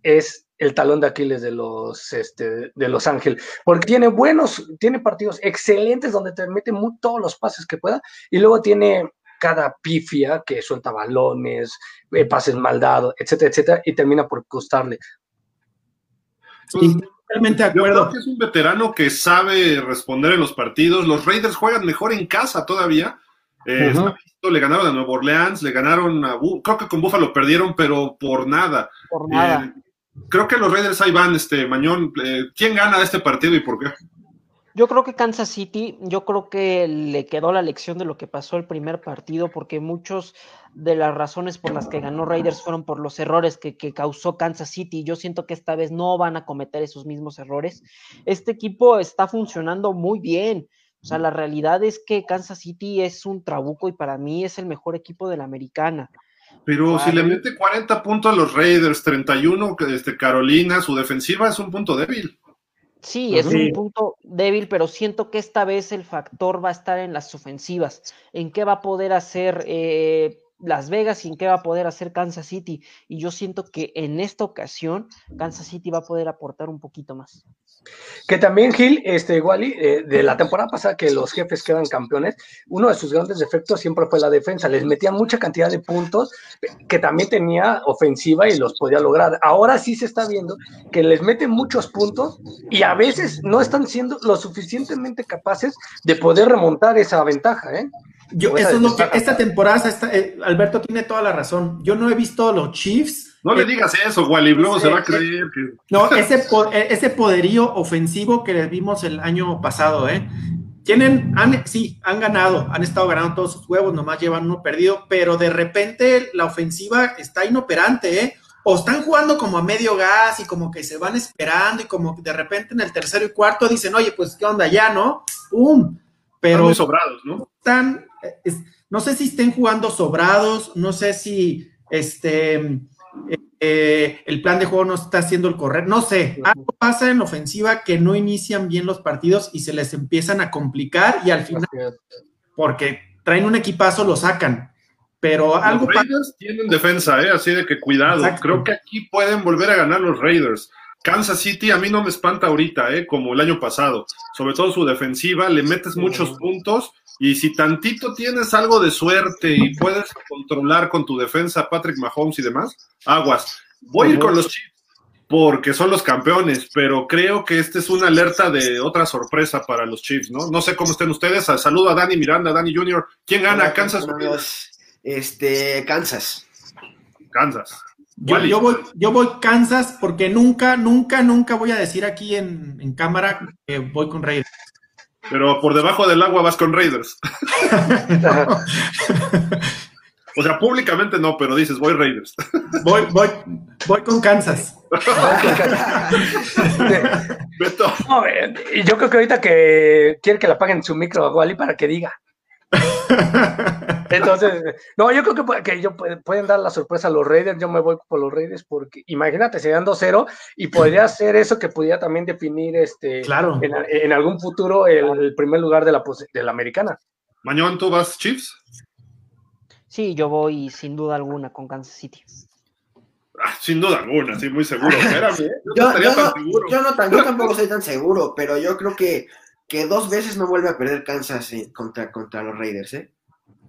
es el talón de Aquiles de los, este, de Los Ángeles, porque tiene buenos, tiene partidos excelentes donde te mete todos los pases que pueda y luego tiene cada pifia que suelta balones, eh, pases mal dados, etcétera, etcétera, y termina por costarle. Totalmente de acuerdo. es un veterano que sabe responder en los partidos. Los Raiders juegan mejor en casa todavía. Eh, le ganaron a Nueva Orleans, le ganaron a. Creo que con Buffalo perdieron, pero por nada. Por nada. Eh, creo que los Raiders ahí van, este, Mañón. Eh, ¿Quién gana este partido y por qué? Yo creo que Kansas City, yo creo que le quedó la lección de lo que pasó el primer partido, porque muchos de las razones por las que ganó Raiders fueron por los errores que, que, causó Kansas City. Yo siento que esta vez no van a cometer esos mismos errores. Este equipo está funcionando muy bien. O sea, la realidad es que Kansas City es un trabuco y para mí es el mejor equipo de la americana. Pero si le mete 40 puntos a los Raiders, 31 este, Carolina, su defensiva es un punto débil. Sí, es un punto débil, pero siento que esta vez el factor va a estar en las ofensivas, en qué va a poder hacer eh, las Vegas y en qué va a poder hacer Kansas City. Y yo siento que en esta ocasión Kansas City va a poder aportar un poquito más. Que también Gil, este Wally, eh, de la temporada pasada que los jefes quedan campeones, uno de sus grandes defectos siempre fue la defensa. Les metían mucha cantidad de puntos que también tenía ofensiva y los podía lograr. Ahora sí se está viendo que les meten muchos puntos y a veces no están siendo lo suficientemente capaces de poder remontar esa ventaja, ¿eh? Yo, eso es lo que esta temporada, eh, Alberto tiene toda la razón. Yo no he visto los Chiefs. No le digas eso, Wally, luego se va a creer que. No, ese, ese poderío ofensivo que les vimos el año pasado, ¿eh? Tienen, han, sí, han ganado, han estado ganando todos sus juegos, nomás llevan uno perdido, pero de repente la ofensiva está inoperante, ¿eh? O están jugando como a medio gas y como que se van esperando y como que de repente en el tercero y cuarto dicen, oye, pues qué onda ya, ¿no? ¡Pum! Pero. Están sobrados, ¿no? Están no sé si estén jugando sobrados, no sé si este, eh, el plan de juego no está haciendo el correr, no sé, algo pasa en la ofensiva que no inician bien los partidos y se les empiezan a complicar y al final, porque traen un equipazo, lo sacan. Pero algo los Raiders tienen defensa, ¿eh? así de que cuidado. Creo que aquí pueden volver a ganar los Raiders. Kansas City a mí no me espanta ahorita, ¿eh? como el año pasado. Sobre todo su defensiva, le metes muchos puntos y si tantito tienes algo de suerte y puedes controlar con tu defensa Patrick Mahomes y demás, aguas. Voy a ir con los Chiefs porque son los campeones, pero creo que esta es una alerta de otra sorpresa para los Chiefs, ¿no? No sé cómo estén ustedes. Saludo a Dani Miranda, Dani Jr. ¿Quién gana? ¿Kansas Este, Kansas. Kansas. Yo, voy, yo voy Kansas porque nunca, nunca, nunca voy a decir aquí en, en cámara que voy con Raiders. Pero por debajo del agua vas con Raiders. o sea, públicamente no, pero dices, voy Raiders. voy, voy, voy con Kansas. no, y yo creo que ahorita que quiere que la paguen su micro a Wally para que diga. Entonces, no, yo creo que, que ellos pueden dar la sorpresa a los Raiders. Yo me voy por los Raiders porque imagínate, serían 2-0 y podría ser eso que pudiera también definir este claro. en, algún futuro el, primer lugar de la, de la americana. Mañón, ¿tú vas Chiefs? Sí, yo voy sin duda alguna con Kansas City. Ah, sin duda alguna, sí, muy seguro. yo, no, tampoco soy tan seguro, pero yo creo que, que dos veces no vuelve a perder Kansas eh, contra, contra los Raiders, ¿eh?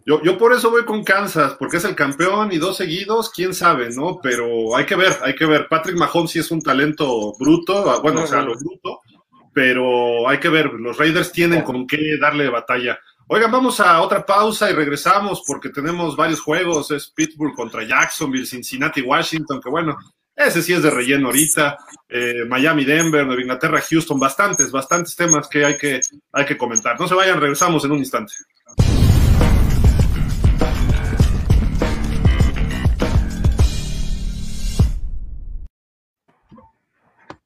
Yo, yo por eso voy con Kansas, porque es el campeón y dos seguidos, quién sabe, ¿no? Pero hay que ver, hay que ver. Patrick Mahomes sí es un talento bruto, ah, bueno, o sea, lo bruto, pero hay que ver, los Raiders tienen con qué darle batalla. Oigan, vamos a otra pausa y regresamos porque tenemos varios juegos, es Pittsburgh contra Jacksonville, Cincinnati, Washington, que bueno, ese sí es de relleno ahorita, eh, Miami, Denver, Nueva Inglaterra, Houston, bastantes, bastantes temas que hay que, hay que comentar. No se vayan, regresamos en un instante.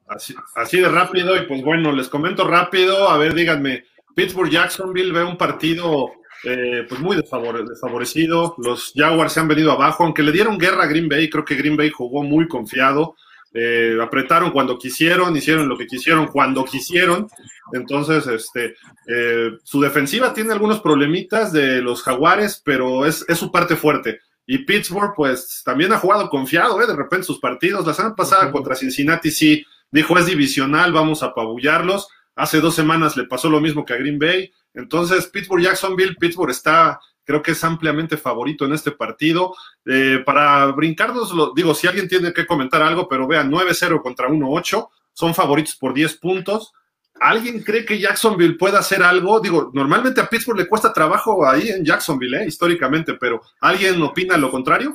Así, de rápido, y pues bueno, les comento rápido, a ver, díganme, Pittsburgh Jacksonville ve un partido eh, pues muy desfavorecido, los Jaguars se han venido abajo, aunque le dieron guerra a Green Bay, creo que Green Bay jugó muy confiado, eh, apretaron cuando quisieron, hicieron lo que quisieron cuando quisieron, entonces este, eh, su defensiva tiene algunos problemitas de los Jaguares, pero es, es su parte fuerte. Y Pittsburgh, pues también ha jugado confiado, de repente sus partidos. La semana pasada contra Cincinnati sí dijo es divisional, vamos a apabullarlos. Hace dos semanas le pasó lo mismo que a Green Bay. Entonces, Pittsburgh, Jacksonville, Pittsburgh está, creo que es ampliamente favorito en este partido. Eh, para brincarnos, lo, digo, si alguien tiene que comentar algo, pero vean, 9-0 contra 1-8, son favoritos por 10 puntos. ¿Alguien cree que Jacksonville pueda hacer algo? Digo, normalmente a Pittsburgh le cuesta trabajo ahí en Jacksonville, ¿eh? históricamente, pero ¿alguien opina lo contrario?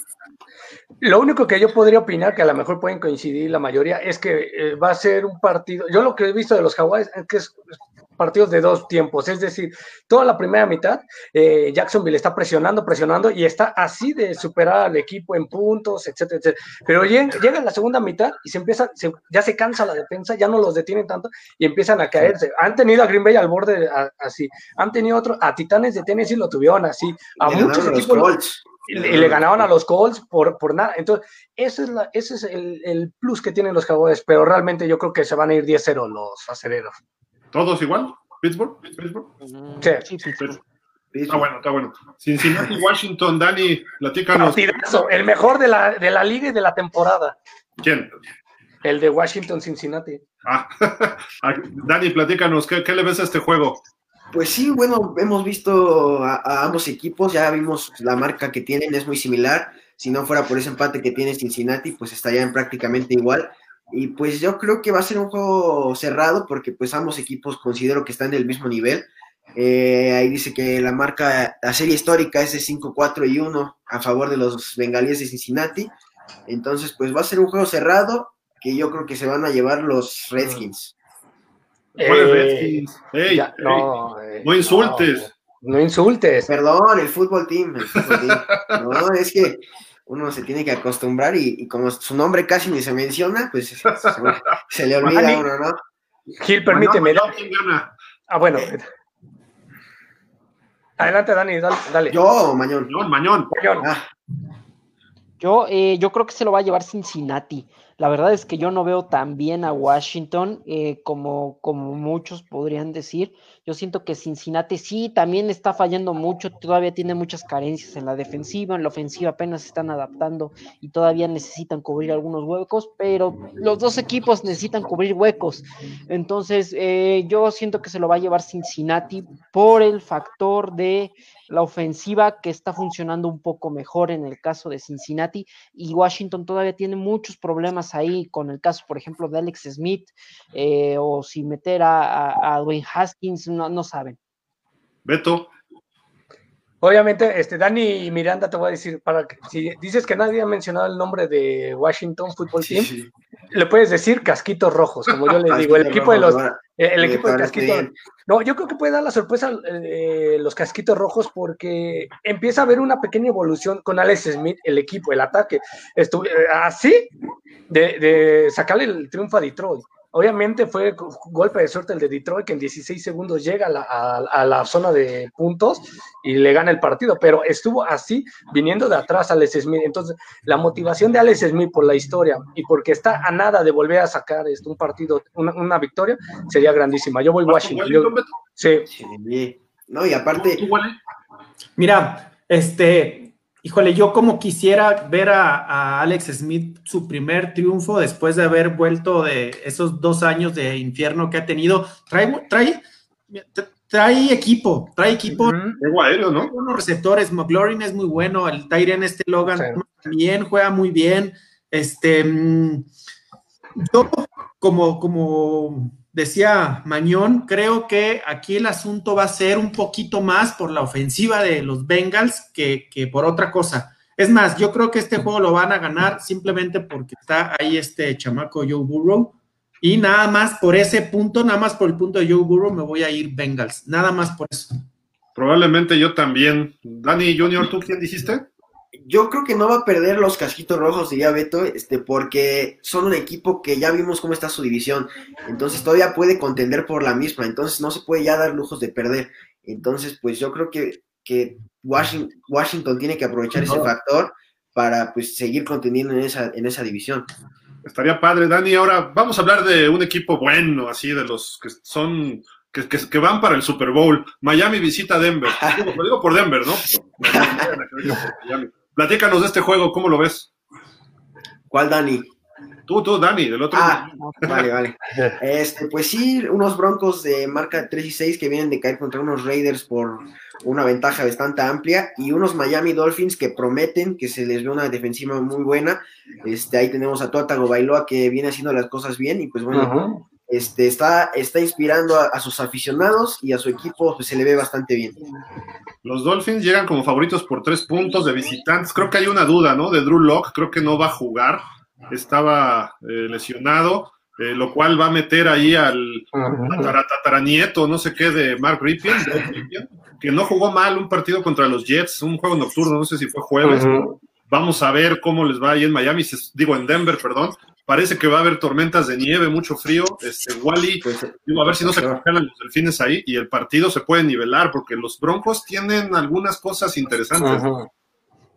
Lo único que yo podría opinar, que a lo mejor pueden coincidir la mayoría, es que eh, va a ser un partido. Yo lo que he visto de los Jaguars es que es partidos de dos tiempos, es decir, toda la primera mitad, eh, Jacksonville está presionando, presionando y está así de superar al equipo en puntos, etcétera, etcétera. Pero llega, la segunda mitad y se empieza, ya se cansa la defensa, ya no los detienen tanto y empiezan a caerse. Han tenido a Green Bay al borde así, han tenido otro, a Titanes de Tennessee lo tuvieron así, a muchos equipos y, le ganaban a los Colts por, por nada. Entonces, ese es, la, ese es el, el, plus que tienen los Cowboys, pero realmente yo creo que se van a ir 10-0 los aceleros. ¿Todos igual? ¿Pittsburgh? ¿Pittsburgh? Sí, Pittsburgh. Está bueno, está bueno. Cincinnati, Washington, Dani, platícanos. el mejor de la, de la liga y de la temporada. ¿Quién? El de Washington, Cincinnati. Ah, Dani, platícanos, ¿qué, ¿qué, le ves a este juego? Pues sí, bueno, hemos visto a, ambos equipos, ya vimos la marca que tienen, es muy similar. Si no fuera por ese empate que tiene Cincinnati, pues estarían prácticamente igual. Y pues yo creo que va a ser un juego cerrado porque pues ambos equipos considero que están del mismo nivel. Eh, ahí dice que la marca, la serie histórica es de 5-4 y 1 a favor de los bengalíes de Cincinnati. Entonces pues va a ser un juego cerrado que yo creo que se van a llevar los Redskins. Eh, no, insultes. No, insultes. Perdón, el fútbol team. no, es que uno se tiene que acostumbrar y, como su nombre casi ni se menciona, pues se, le olvida a uno, ¿no? Gil, permíteme. Ah, bueno. Adelante, Dani, dale. Yo, Mañón. Mañón, Mañón. Ah. Yo, eh, yo creo que se lo va a llevar Cincinnati. La verdad es que yo no veo tan bien a Washington eh, como, como muchos podrían decir. Yo siento que Cincinnati sí también está fallando mucho, todavía tiene muchas carencias en la defensiva, en la ofensiva apenas se están adaptando y todavía necesitan cubrir algunos huecos, pero los dos equipos necesitan cubrir huecos. Entonces, eh, yo siento que se lo va a llevar Cincinnati por el factor de la ofensiva que está funcionando un poco mejor en el caso de Cincinnati y Washington todavía tiene muchos problemas ahí con el caso, por ejemplo, de Alex Smith eh, o si meter a, a, Dwayne Haskins, no, no saben. Beto. Obviamente, este, Dani Miranda te voy a decir, para que, si dices que nadie ha mencionado el nombre de Washington Football Team, le puedes decir casquitos rojos, como yo les digo, el equipo de los, el equipo de casquitos. No, yo creo que puede dar la sorpresa eh, los casquitos rojos porque empieza a haber una pequeña evolución con Alex Smith, el equipo, el ataque. Estuve, así, de, de sacarle el triunfo a Detroit. Obviamente fue golpe de suerte el de Detroit, que en 16 segundos llega a la, zona de puntos y le gana el partido, pero estuvo así viniendo de atrás Alex Smith. Entonces, la motivación de Alex Smith por la historia y porque está a nada de volver a sacar este, un partido, una, victoria, sería grandísima. Yo voy Washington. sí. No, y aparte. Mira, este, Híjole, yo como quisiera ver a, Alex Smith su primer triunfo después de haber vuelto de esos dos años de infierno que ha tenido. Trae, trae, trae equipo, trae equipo. Uh ¿no? Unos receptores, McLaurin es muy bueno, el Tyrion este Logan también juega muy bien. Este, mm, yo como, como decía Mañón, creo que aquí el asunto va a ser un poquito más por la ofensiva de los Bengals que, por otra cosa. Es más, yo creo que este juego lo van a ganar simplemente porque está ahí este chamaco Joe Burrow. Y nada más por ese punto, nada más por el punto de Joe Burrow, me voy a ir Bengals. Nada más por eso. Probablemente yo también. Dani Junior, ¿tú quién dijiste? Yo creo que no va a perder los casquitos rojos, diría Beto, este, porque son un equipo que ya vimos cómo está su división. Entonces todavía puede contender por la misma. Entonces no se puede ya dar lujos de perder. Entonces, pues yo creo que, que Washington, Washington, tiene que aprovechar ese factor para pues seguir contendiendo en esa, en esa división. Estaría padre, Dani. Ahora vamos a hablar de un equipo bueno, así, de los que son que, que, van para el Super Bowl. Miami visita Denver. lo digo por Denver, ¿no? Platícanos de este juego, ¿cómo lo ves? ¿Cuál, Dani? Tú, tú, Dani, del otro. Ah, vale, vale. Este, pues sí, unos broncos de marca 3 y 6 que vienen de caer contra unos Raiders por una ventaja bastante amplia y unos Miami Dolphins que prometen que se les ve una defensiva muy buena. Este, ahí tenemos a Tuatago Bailoa que viene haciendo las cosas bien y pues bueno, este, está, está inspirando a, sus aficionados y a su equipo pues, se le ve bastante bien. Los Dolphins llegan como favoritos por tres puntos de visitantes. Creo que hay una duda, ¿no? De Drew Locke, creo que no va a jugar. Estaba eh, lesionado, eh, lo cual va a meter ahí al tataranieto, no sé qué, de Mark Ripien, que no jugó mal un partido contra los Jets, un juego nocturno, no sé si fue jueves. Vamos a ver cómo les va ahí en Miami, digo en Denver, perdón. Parece que va a haber tormentas de nieve, mucho frío. Este, Wally, pues, a ver si no se congelan los delfines ahí y el partido se puede nivelar, porque los Broncos tienen algunas cosas interesantes.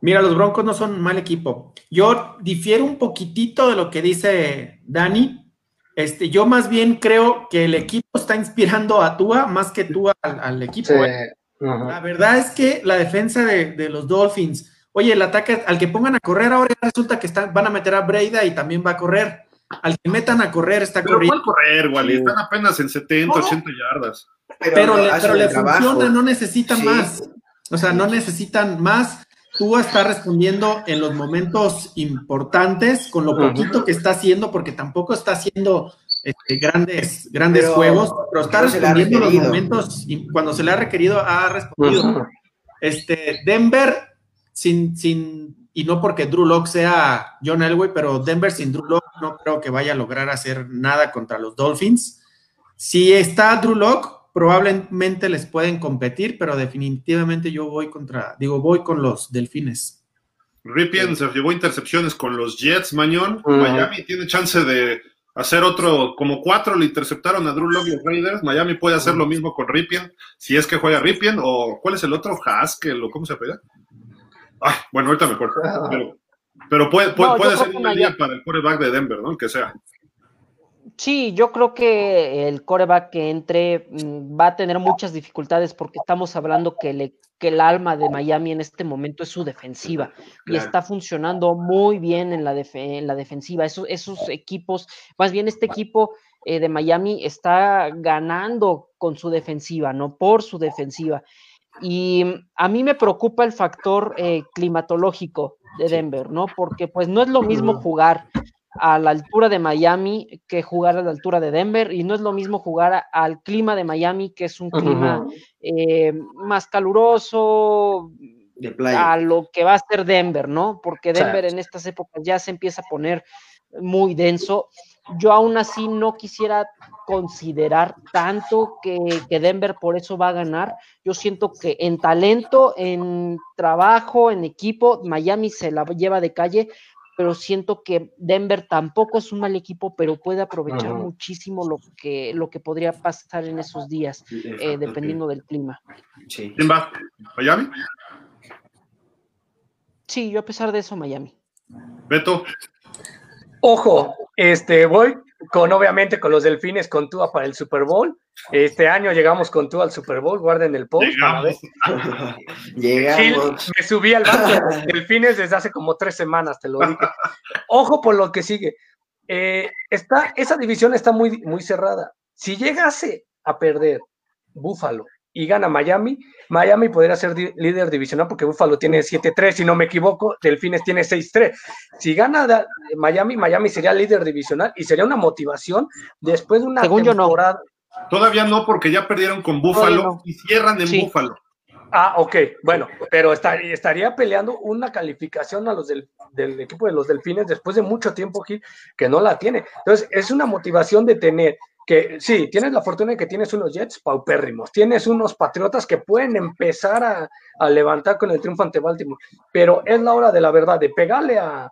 Mira, los Broncos no son un mal equipo. Yo difiero un poquitito de lo que dice Dani. Este, yo más bien creo que el equipo está inspirando a Tua más que Tua al, equipo. ¿eh? La verdad es que la defensa de, de los Dolphins Oye, el ataque, al que pongan a correr ahora resulta que están, van a meter a Breida y también va a correr. Al que metan a correr está pero corriendo. correr, Wally? Están apenas en 70, 80 yardas. Pero, le, funciona, no necesitan más. O sea, no necesitan más. Tú está respondiendo en los momentos importantes con lo poquito que está haciendo, porque tampoco está haciendo este, grandes, grandes juegos, pero está respondiendo en los momentos y cuando se le ha requerido ha respondido. Este, Denver sin, sin, y no porque Drew Locke sea John Elway, pero Denver sin Drew Locke no creo que vaya a lograr hacer nada contra los Dolphins. Si está Drew Locke, probablemente les pueden competir, pero definitivamente yo voy contra, digo, voy con los Delfines. Ripien se llevó intercepciones con los Jets, Mañón. Miami tiene chance de hacer otro, como cuatro le interceptaron a Drew Locke y los Raiders. Miami puede hacer lo mismo con Ripien, si es que juega Ripien, o ¿cuál es el otro? Haskell, o ¿cómo se pega? bueno, ahorita me Pero, pero puede, puede, ser un día para el coreback de Denver, ¿no? El que sea. Sí, yo creo que el coreback que entre mm, va a tener muchas dificultades porque estamos hablando que, le, que el alma de Miami en este momento es su defensiva y está funcionando muy bien en la, en la defensiva. Esos, esos equipos, más bien este equipo eh, de Miami está ganando con su defensiva, no por su defensiva. Y a mí me preocupa el factor eh, climatológico de Denver, ¿no? Porque pues no es lo mismo jugar a la altura de Miami que jugar a la altura de Denver y no es lo mismo jugar al clima de Miami que es un clima eh, más caluroso a lo que va a ser Denver, ¿no? Porque Denver en estas épocas ya se empieza a poner muy denso yo aún así no quisiera considerar tanto que, Denver por eso va a ganar. Yo siento que en talento, en trabajo, en equipo, Miami se la lleva de calle, pero siento que Denver tampoco es un mal equipo, pero puede aprovechar muchísimo lo que, lo que podría pasar en esos días, eh, dependiendo del clima. ¿Quién va? ¿Miami? Sí, yo a pesar de eso, Miami. Beto. Ojo, este, voy con obviamente con los delfines con Tua para el Super Bowl. Este año llegamos con Tua al Super Bowl, guarden el post. Llegamos. Llegamos. me subí al banco de delfines desde hace como tres semanas, te lo dije. Ojo por lo que sigue. Eh, está, esa división está muy, muy cerrada. Si llegase a perder Buffalo y gana Miami, Miami podría ser líder divisional porque Buffalo tiene 7-3, si no me equivoco, Delfines tiene 6-3. Si gana Miami, Miami sería líder divisional y sería una motivación después de una temporada. Todavía no, porque ya perdieron con Buffalo y cierran en Buffalo. Ah, ok, bueno, pero estaría peleando una calificación a los del, del, equipo de los Delfines después de mucho tiempo que no la tiene. Entonces, es una motivación de tener que sí, tienes la fortuna de que tienes unos Jets paupérrimos, tienes unos Patriotas que pueden empezar a, levantar con el triunfo ante Baltimore, pero es la hora de la verdad, de pegarle a,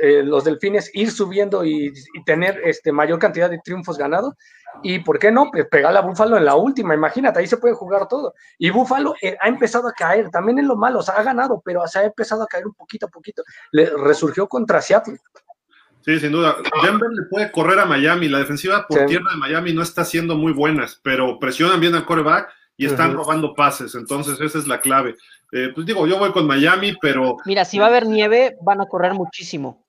eh, los delfines, ir subiendo y, tener este, mayor cantidad de triunfos ganados. Y por qué no, pues pegarle a Búfalo en la última, imagínate, ahí se puede jugar todo. Y Búfalo eh, ha empezado a caer, también en lo malo, o sea, ha ganado, pero se ha empezado a caer un poquito a poquito. Le resurgió contra Seattle. Sí, sin duda. Denver le puede correr a Miami. La defensiva por tierra de Miami no está siendo muy buena, pero presionan bien al coreback y están robando pases. Entonces, esa es la clave. Eh, pues digo, yo voy con Miami, pero. Mira, si va a haber nieve, van a correr muchísimo.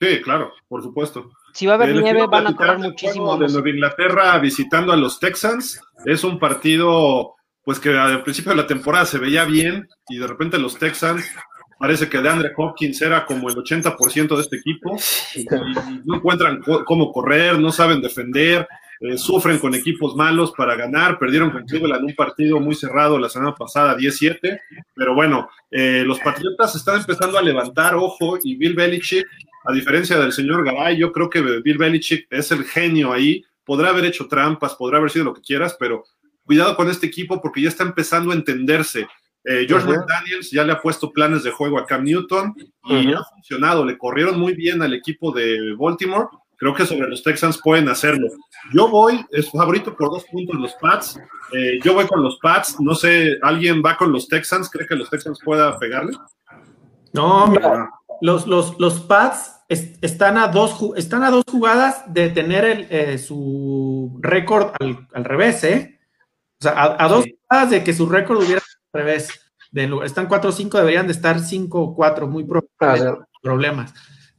Sí, claro, por supuesto. Si va a haber eh, nieve, van a correr muchísimo. De Nueva Inglaterra visitando a los Texans. Es un partido, pues que al principio de la temporada se veía bien y de repente los Texans Parece que de Andre Hopkins era como el 80% de este equipo. Y no encuentran cómo correr, no saben defender, eh, sufren con equipos malos para ganar. Perdieron con Cleveland un partido muy cerrado la semana pasada, 17. Pero bueno, eh, los Patriotas están empezando a levantar, ojo, y Bill Belichick, a diferencia del señor Garay, yo creo que Bill Belichick es el genio ahí. Podrá haber hecho trampas, podrá haber sido lo que quieras, pero cuidado con este equipo porque ya está empezando a entenderse eh, George McDaniels ya le ha puesto planes de juego a Cam Newton y ha funcionado. Le corrieron muy bien al equipo de Baltimore. Creo que sobre los Texans pueden hacerlo. Yo voy, es favorito por dos puntos los Pats. Eh, yo voy con los Pats. No sé, ¿alguien va con los Texans? ¿Cree que los Texans pueda pegarle? No, mira, los, los, los Pats están, a dos, están a dos jugadas de tener el, eh, su récord al, revés, ¿eh? O sea, a, dos jugadas de que su récord hubiera revés. De, están 4 o 5, deberían de estar 5 o 4, muy problemas.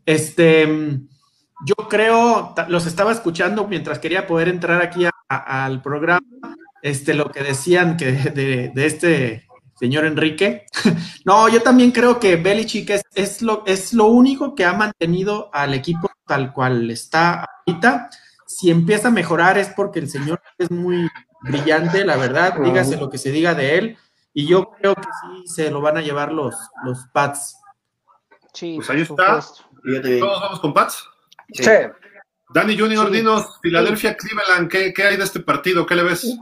Este, yo creo, los estaba escuchando mientras quería poder entrar aquí al programa, este, lo que decían que de, este señor Enrique. no, yo también creo que Belichick es, es, lo, es lo único que ha mantenido al equipo tal cual está ahorita. Si empieza a mejorar es porque el señor es muy brillante, la verdad, dígase lo que se diga de él y yo creo que sí se lo van a llevar los, los Pats. Sí, pues ahí está. ¿Todos vamos con Pats? Sí. Dani Junior, dinos, Filadelfia, Cleveland, ¿qué, ¿qué, hay de este partido? ¿Qué le ves?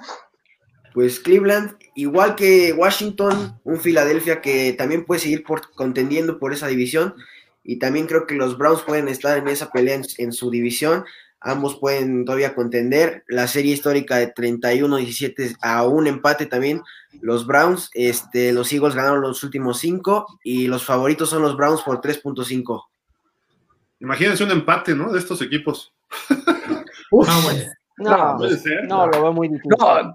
Pues Cleveland, igual que Washington, un Filadelfia que también puede seguir por, contendiendo por esa división. Y también creo que los Browns pueden estar en esa pelea en su división. Ambos pueden todavía contender. La serie histórica de 31-17 a un empate también. Los Browns, este, los Eagles ganaron los últimos cinco y los favoritos son los Browns por 3.5. Imagínense un empate, ¿no? De estos equipos. No, no, lo veo muy difícil. Eh,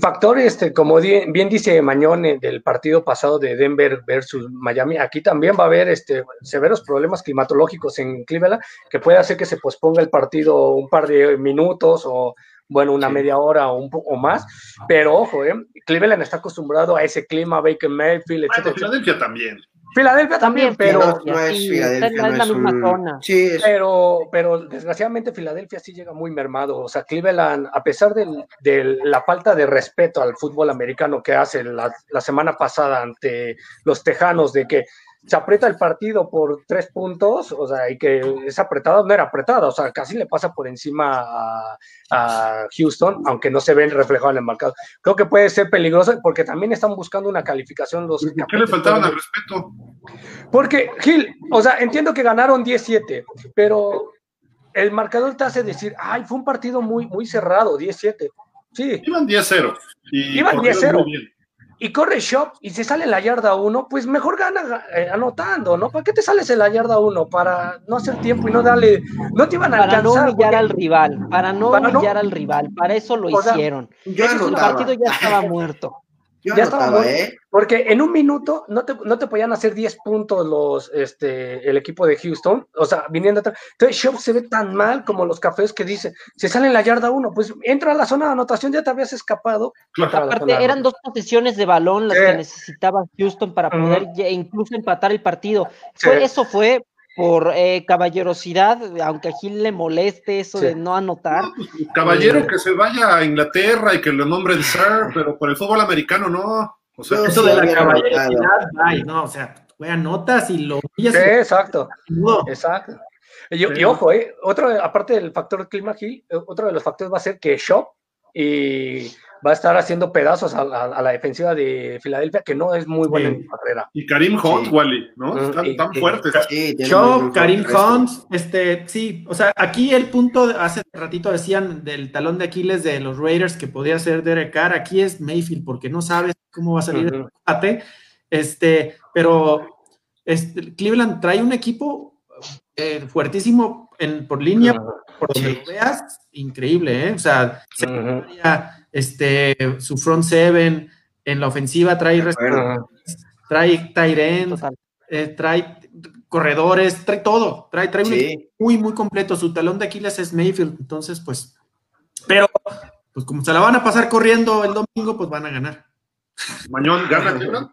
factor, este, como bien dice Mañón del partido pasado de Denver versus Miami, aquí también va a haber este, severos problemas climatológicos en Cleveland que puede hacer que se posponga el partido un par de minutos o, bueno, una media hora o un poco más. Pero ojo, eh, Cleveland está acostumbrado a ese clima, Baker Mayfield, etc. Filadelfia también. Filadelfia también, pero no, es Filadelfia, no es, la misma zona. Sí, pero, pero desgraciadamente Filadelfia sí llega muy mermado. O sea, Cleveland, a pesar de la falta de respeto al fútbol americano que hace la, semana pasada ante los Tejanos, de que se aprieta el partido por tres puntos, o sea, y que es apretada, no era apretada, o sea, casi le pasa por encima a, a Houston, aunque no se ven reflejado en el mercado. Creo que puede ser peligroso porque también están buscando una calificación los... ¿Por qué le faltaban al respeto? Porque, Gil, o sea, entiendo que ganaron 17, pero el marcador te hace decir, ay, fue un partido muy, muy cerrado, 17. Sí. Iban 10-0. y Iban corrieron 10-0. Y corre Shop y se sale en la yarda uno, pues mejor gana eh, anotando, ¿no? ¿Para qué te sales en la yarda uno? Para no hacer tiempo y no darle, no te iban a Para no alcanzar. humillar porque- al rival, para no Para no- humillar al rival, para eso lo O sea, hicieron. Yo el anotaba. partido ya estaba muerto. Yo ya estaba anotaba, ¿eh? Porque en un minuto no te, no te podían hacer 10 puntos los, este, el equipo de Houston, o sea, viniendo atrás. Entonces, Shop se ve tan mal como los cafés que dice, se sale en la yarda uno, pues entra a la zona de anotación, ya te habías escapado. Claro. Aparte, eran dos posesiones de balón las Sí. que necesitaba Houston para poder incluso empatar el partido. Sí. Fue, eso fue por eh, caballerosidad, aunque a Gil le moleste eso Sí. de no anotar. No, pues, caballero que se vaya a Inglaterra y que lo nombren Sir, pero por el fútbol americano no. O sea, No, Eso sí, de la caballerosidad, ay, no, o sea, juega notas y lo Sí, exacto. Exacto. Y, ojo, eh, otro, aparte del factor clima Gil, eh, otro de los factores va a ser que Shop y va a estar haciendo pedazos a, la- a la defensiva de Filadelfia, que no es muy buena Sí. en carrera. y Karim Hunt, Sí. Wally, ¿no? Están y- tan y- fuertes. Sí, Karim. Hunt, este, sí, o sea, aquí el punto, de- hace ratito decían del talón de Aquiles de los Raiders que podía ser Derek Carr, aquí es Mayfield, porque no sabes cómo va a salir Ujú. el combate, este, pero este, Cleveland trae un equipo eh, fuertísimo en, por línea, por donde Sí. lo veas, increíble, ¿eh? O sea, Ujú. Este, su front seven, en la ofensiva trae, trae Total. eh, trae corredores, trae todo, trae, trae un equipo sí. muy, muy completo. Su talón de Aquiles es Mayfield, entonces, pues, pero, pues como se la van a pasar corriendo el domingo, pues van a ganar. Mañón gana Cleveland.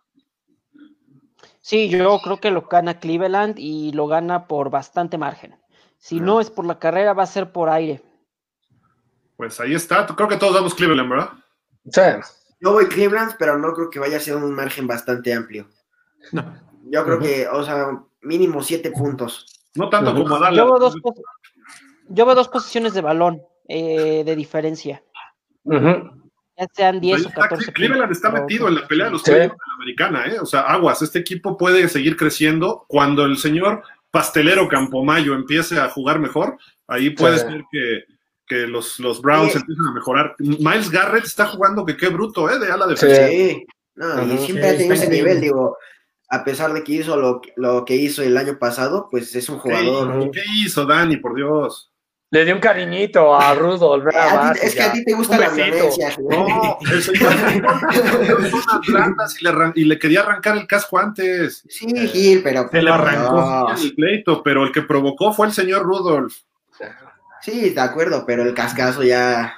Sí, yo creo que lo gana Cleveland y lo gana por bastante margen. Si no es por la carrera, va a ser por aire. Pues ahí está. Creo que todos damos Cleveland, ¿verdad? Sí. Yo voy Cleveland, pero no creo que vaya a ser un margen bastante amplio. No. Yo creo que, o sea, mínimo siete puntos. No tanto como a Yo veo Dallas. dos, pos- yo veo dos posiciones de balón eh, de diferencia. Ya sean Ahí 10 o está, 14 Cleveland está metido en la pelea de los Sí. playoffs de la americana, ¿eh? O sea, aguas, este equipo puede seguir creciendo cuando el señor pastelero Campomayo empiece a jugar mejor. Ahí puede Sí. ser que, que los, los Browns Sí. empiecen a mejorar. Miles Garrett está jugando que qué bruto, ¿eh? De ala Sí. defensiva. Sí. No, y siempre Sí, ha tenido ese nivel, digo, a pesar de que hizo lo, lo que hizo el año pasado, pues es un jugador. ¿Y ¿Qué hizo Dani, por Dios? Le di un cariñito a Rudolph. Eh, nada a ti- más, es que a ti te gusta Un la besito. violencia. No, señor unas blandas y le, y le quería arrancar el casco antes. Sí, Gil, pero. Se lo arrancó. No, El pleito, pero el que provocó fue el señor Rudolph. Sí, de acuerdo, pero el cascazo ya.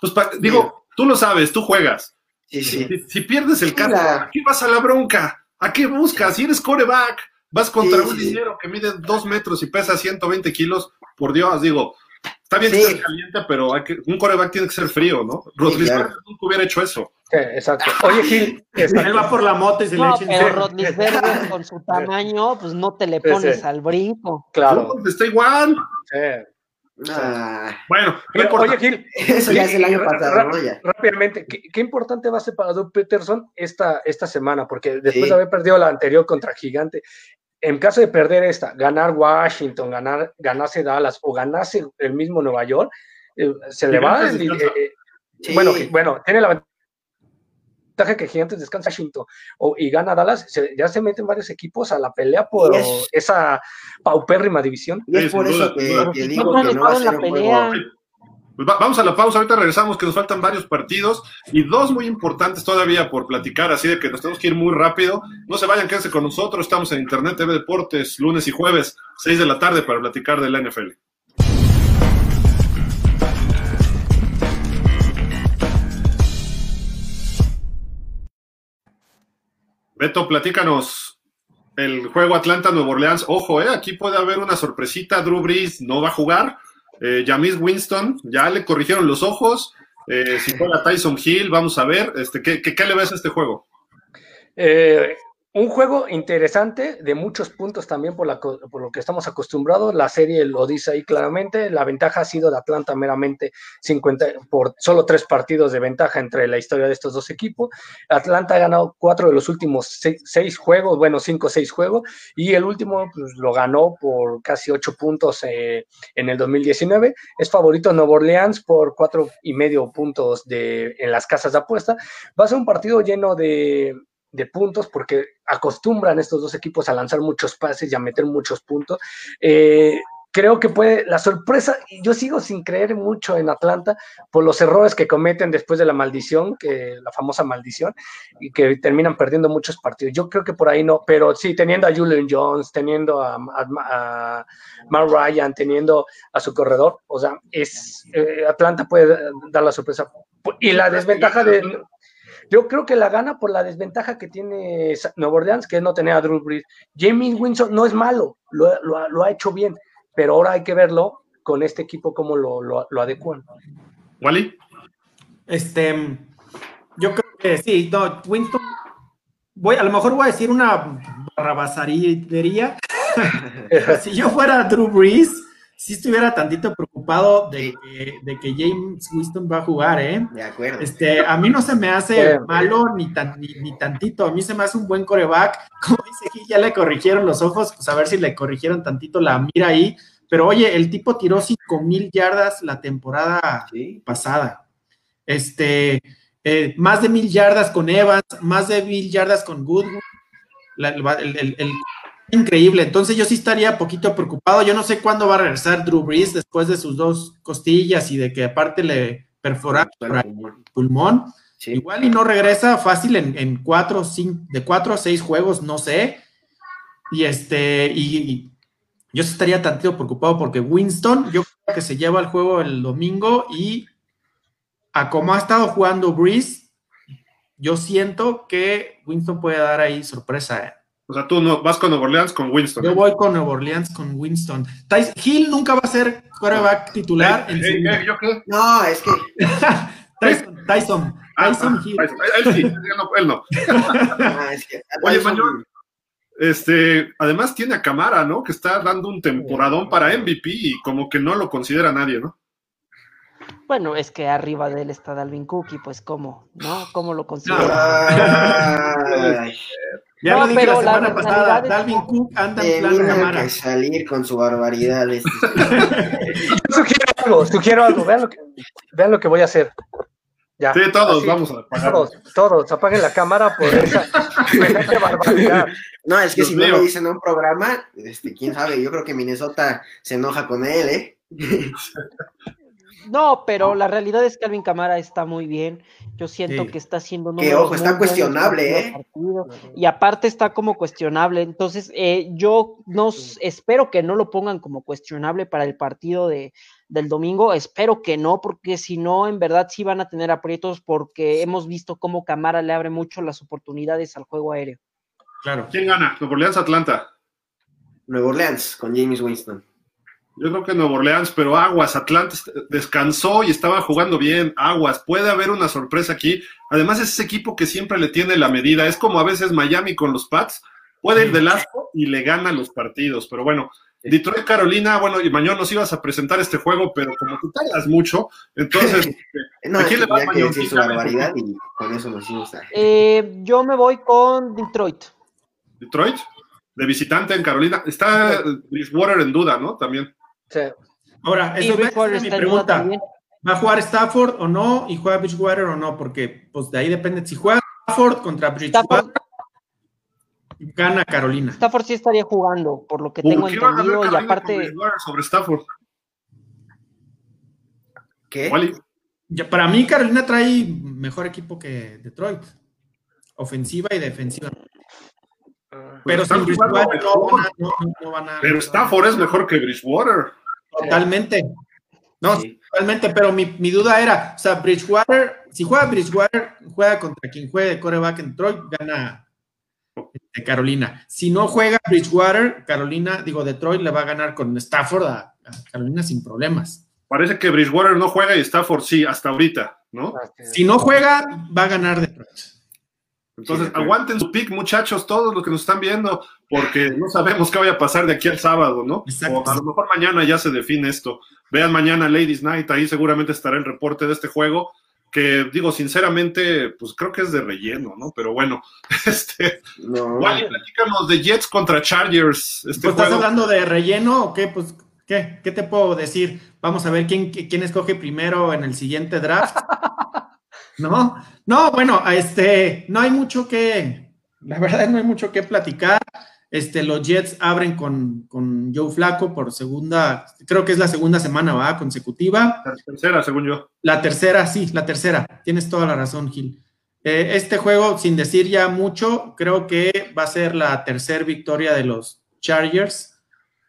Pues pa- digo, tú lo sabes, tú juegas. Sí, sí. Si, si pierdes el Sí, casco, la- ¿a qué vas a la bronca? ¿A qué buscas? Si eres coreback, vas contra Sí, un sí. dinero que mide dos metros y pesa 120 kilos, por Dios, digo, está bien que Sí. esté caliente, pero hay que, un coreback tiene que ser frío, ¿no? Rodríguez claro. nunca hubiera hecho eso. Sí, exacto. Oye, Gil, Él va por la moto y se le echa pero. Rodlisberger con su tamaño, pues no te le Sí, pones sí. al brinco. claro. Rudolph está igual. sí. Ah, Bueno, oye, Gil, eso ya es el año pasado, ¿no? Ya. rápidamente, ¿qué, qué importante va a ser para Doug Peterson esta, esta semana? Porque después Sí. de haber perdido la anterior contra Gigante, en caso de perder esta, ganar Washington, ganar, ganarse Dallas o ganarse el mismo Nueva York, eh, se le va. Eh, eh, Sí. Bueno, bueno, tiene la ventaja que Gigantes descansa Washington o- y gana Dallas, se- ya se meten varios equipos a la pelea por es- esa paupérrima división. Y es por eso que, digo que no va a ser la un pelea. juego. Pues va- vamos a la pausa, ahorita regresamos, que nos faltan varios partidos y dos muy importantes todavía por platicar, así de que nos tenemos que ir muy rápido. No se vayan, quédense con nosotros, estamos en Internet TV Deportes, lunes y jueves, 6 de la tarde, para platicar de la NFL. Beto, platícanos el juego Atlanta-Nuevo Orleans. Ojo, eh, aquí puede haber una sorpresita. Drew Brees no va a jugar. Eh, Jamis Winston, ya le corrigieron los ojos. Eh, si juega Tyson Hill, vamos a ver. Este, ¿qué, qué, qué le ves a este juego? Eh, un juego interesante, de muchos puntos también por, la, por, lo que estamos acostumbrados. La serie lo dice ahí claramente. La ventaja ha sido de Atlanta meramente 50, por solo tres partidos de ventaja entre la historia de estos dos equipos. Atlanta ha ganado cuatro de los últimos seis, juegos, bueno, cinco o seis juegos, y el último pues, lo ganó por casi ocho puntos eh, en el 2019. Es favorito Nueva Orleans por cuatro y medio puntos de, en las casas de apuesta. Va a ser un partido lleno de de puntos porque acostumbran estos dos equipos a lanzar muchos pases y a meter muchos puntos. Eh, creo que puede, la sorpresa, yo sigo sin creer mucho en Atlanta por los errores que cometen después de la maldición, que la famosa maldición, y que terminan perdiendo muchos partidos. Yo creo que por ahí no, pero sí, teniendo a Julian Jones, teniendo a, a, Mark Ryan, teniendo a su corredor, o sea, es eh, Atlanta puede dar la sorpresa. Y la desventaja de yo creo que la gana por la desventaja que tiene Nueva Orleans, que es no tener a Drew Brees. Jamie Winston no es malo, lo, ha hecho bien, pero ahora hay que verlo con este equipo cómo lo, lo, adecuan. ¿Wally? Este, yo creo que sí, no, Winston, voy, a lo mejor voy a decir una barrabasaría. si yo fuera Drew Brees, si estuviera tantito preocupado de que, James Winston va a jugar, ¿eh? De acuerdo. Este, a mí no se me hace malo ni, tan, ni, tantito, a mí se me hace un buen coreback. Como dice aquí, ya le corrigieron los ojos, pues a ver si le corrigieron tantito la mira ahí. Pero oye, el tipo tiró 5 mil yardas la temporada pasada. Este, eh, más de mil yardas con Evans, más de mil yardas con Goodwin. el, el increíble. Entonces yo sí estaría poquito preocupado. Yo no sé cuándo va a regresar Drew Brees después de sus dos costillas y de que aparte le perforaron el pulmón. Igual y no regresa fácil en, cuatro, cinco, de cuatro a seis juegos, no sé. Y este, y, yo sí estaría tantito preocupado porque Winston, yo creo que se lleva el juego el domingo y a como ha estado jugando Breeze, yo siento que Winston puede dar ahí sorpresa. ¿Eh? O sea, tú no, vas con Nueva Orleans con Winston. Yo voy con Nueva Orleans con Winston. Hill nunca va a ser quarterback titular. en su... ¿Yo No, es que. Tyson, Tyson, ah, Tyson ah, Hill. Él sí, él no. Ah, Oye, Mayor, este, además tiene a Camara, ¿no? Que está dando un temporadón para MVP y como que no lo considera nadie, ¿no? Bueno, es que arriba de él está Dalvin Cook y pues cómo, ¿no? ¿Cómo lo considera? Ya lo dije la semana pasada, Dalvin Cook anda en plan cámara. salir con su barbaridad. sugiero algo, sugiero algo. Vean lo que, vean lo que voy a hacer. Ya. Sí, todos vamos a apagar. Todos, todos, apaguen la cámara por esa barbaridad. No, es que si no lo dicen en un programa, este, quién sabe, yo creo que Minnesota se enoja con él, ¿eh? No, pero la realidad es que Alvin Camara está muy bien. Yo siento que está haciendo. Que ojo, está cuestionable, ¿eh? Y aparte está como cuestionable. Entonces, eh, yo no espero que no lo pongan como cuestionable para el partido de, del domingo. Espero que no, porque si no, en verdad sí van a tener aprietos, porque hemos visto cómo Camara le abre mucho las oportunidades al juego aéreo. Claro. ¿Quién gana? ¿Nuevo Orleans Atlanta? Nuevo Orleans con James Winston. Yo creo que Nuevo Orleans, pero Aguas, Atlanta descansó y estaba jugando bien. Aguas, puede haber una sorpresa aquí. Además, es ese equipo que siempre le tiene la medida. Es como a veces Miami con los Pats. Puede ir del asco y le gana los partidos. Pero bueno, Detroit, Carolina, bueno, y mañana nos ibas a presentar este juego, pero como tú tardas mucho, entonces, no, ¿a quién le va a su barbaridad y con eso nos eh, Yo me voy con Detroit. ¿Detroit? De visitante en Carolina. Está Bridgewater en duda, ¿no? También. Ahora, eso es mi pregunta. ¿Va a jugar Stafford o no? ¿Y juega Bridgewater o no? Porque pues de ahí depende. Si juega Stafford contra Bridgewater, gana Carolina. Stafford sí estaría jugando, por lo que tengo entendido. Y aparte. Sobre Stafford. ¿Qué? para mí, Carolina trae mejor equipo que Detroit. Ofensiva y defensiva. Pero sin Bridgewater no, van a. Pero Stafford es mejor que Bridgewater. Totalmente. No, totalmente, pero mi, duda era, o sea, Bridgewater, si juega Bridgewater, juega contra quien juegue de coreback en Detroit, gana este, Carolina. Si no juega Bridgewater, Carolina, digo, Detroit le va a ganar con Stafford a, Carolina sin problemas. Parece que Bridgewater no juega y Stafford sí, hasta ahorita, ¿no? Si no juega, va a ganar Detroit. Entonces, aguanten su pick, muchachos, todos los que nos están viendo, porque no sabemos qué vaya a pasar de aquí al sábado, ¿no? O a lo mejor mañana ya se define esto. Vean mañana Ladies Night, ahí seguramente estará el reporte de este juego, que digo, sinceramente, pues creo que es de relleno, ¿no? Pero bueno, este. No. Wally, platícanos de Jets contra Chargers. Este pues, ¿Estás hablando de relleno o qué? Pues, ¿qué? ¿Qué te puedo decir? Vamos a ver quién, quién escoge primero en el siguiente draft. ¿No? No, bueno, este, no hay mucho que, la verdad no hay mucho que platicar. Este, los Jets abren con, con Joe Flaco por segunda, creo que es la segunda semana, ¿va? Consecutiva. La tercera, según yo. La tercera, sí, la tercera. Tienes toda la razón, Gil. Eh, este juego, sin decir ya mucho, creo que va a ser la tercera victoria de los Chargers.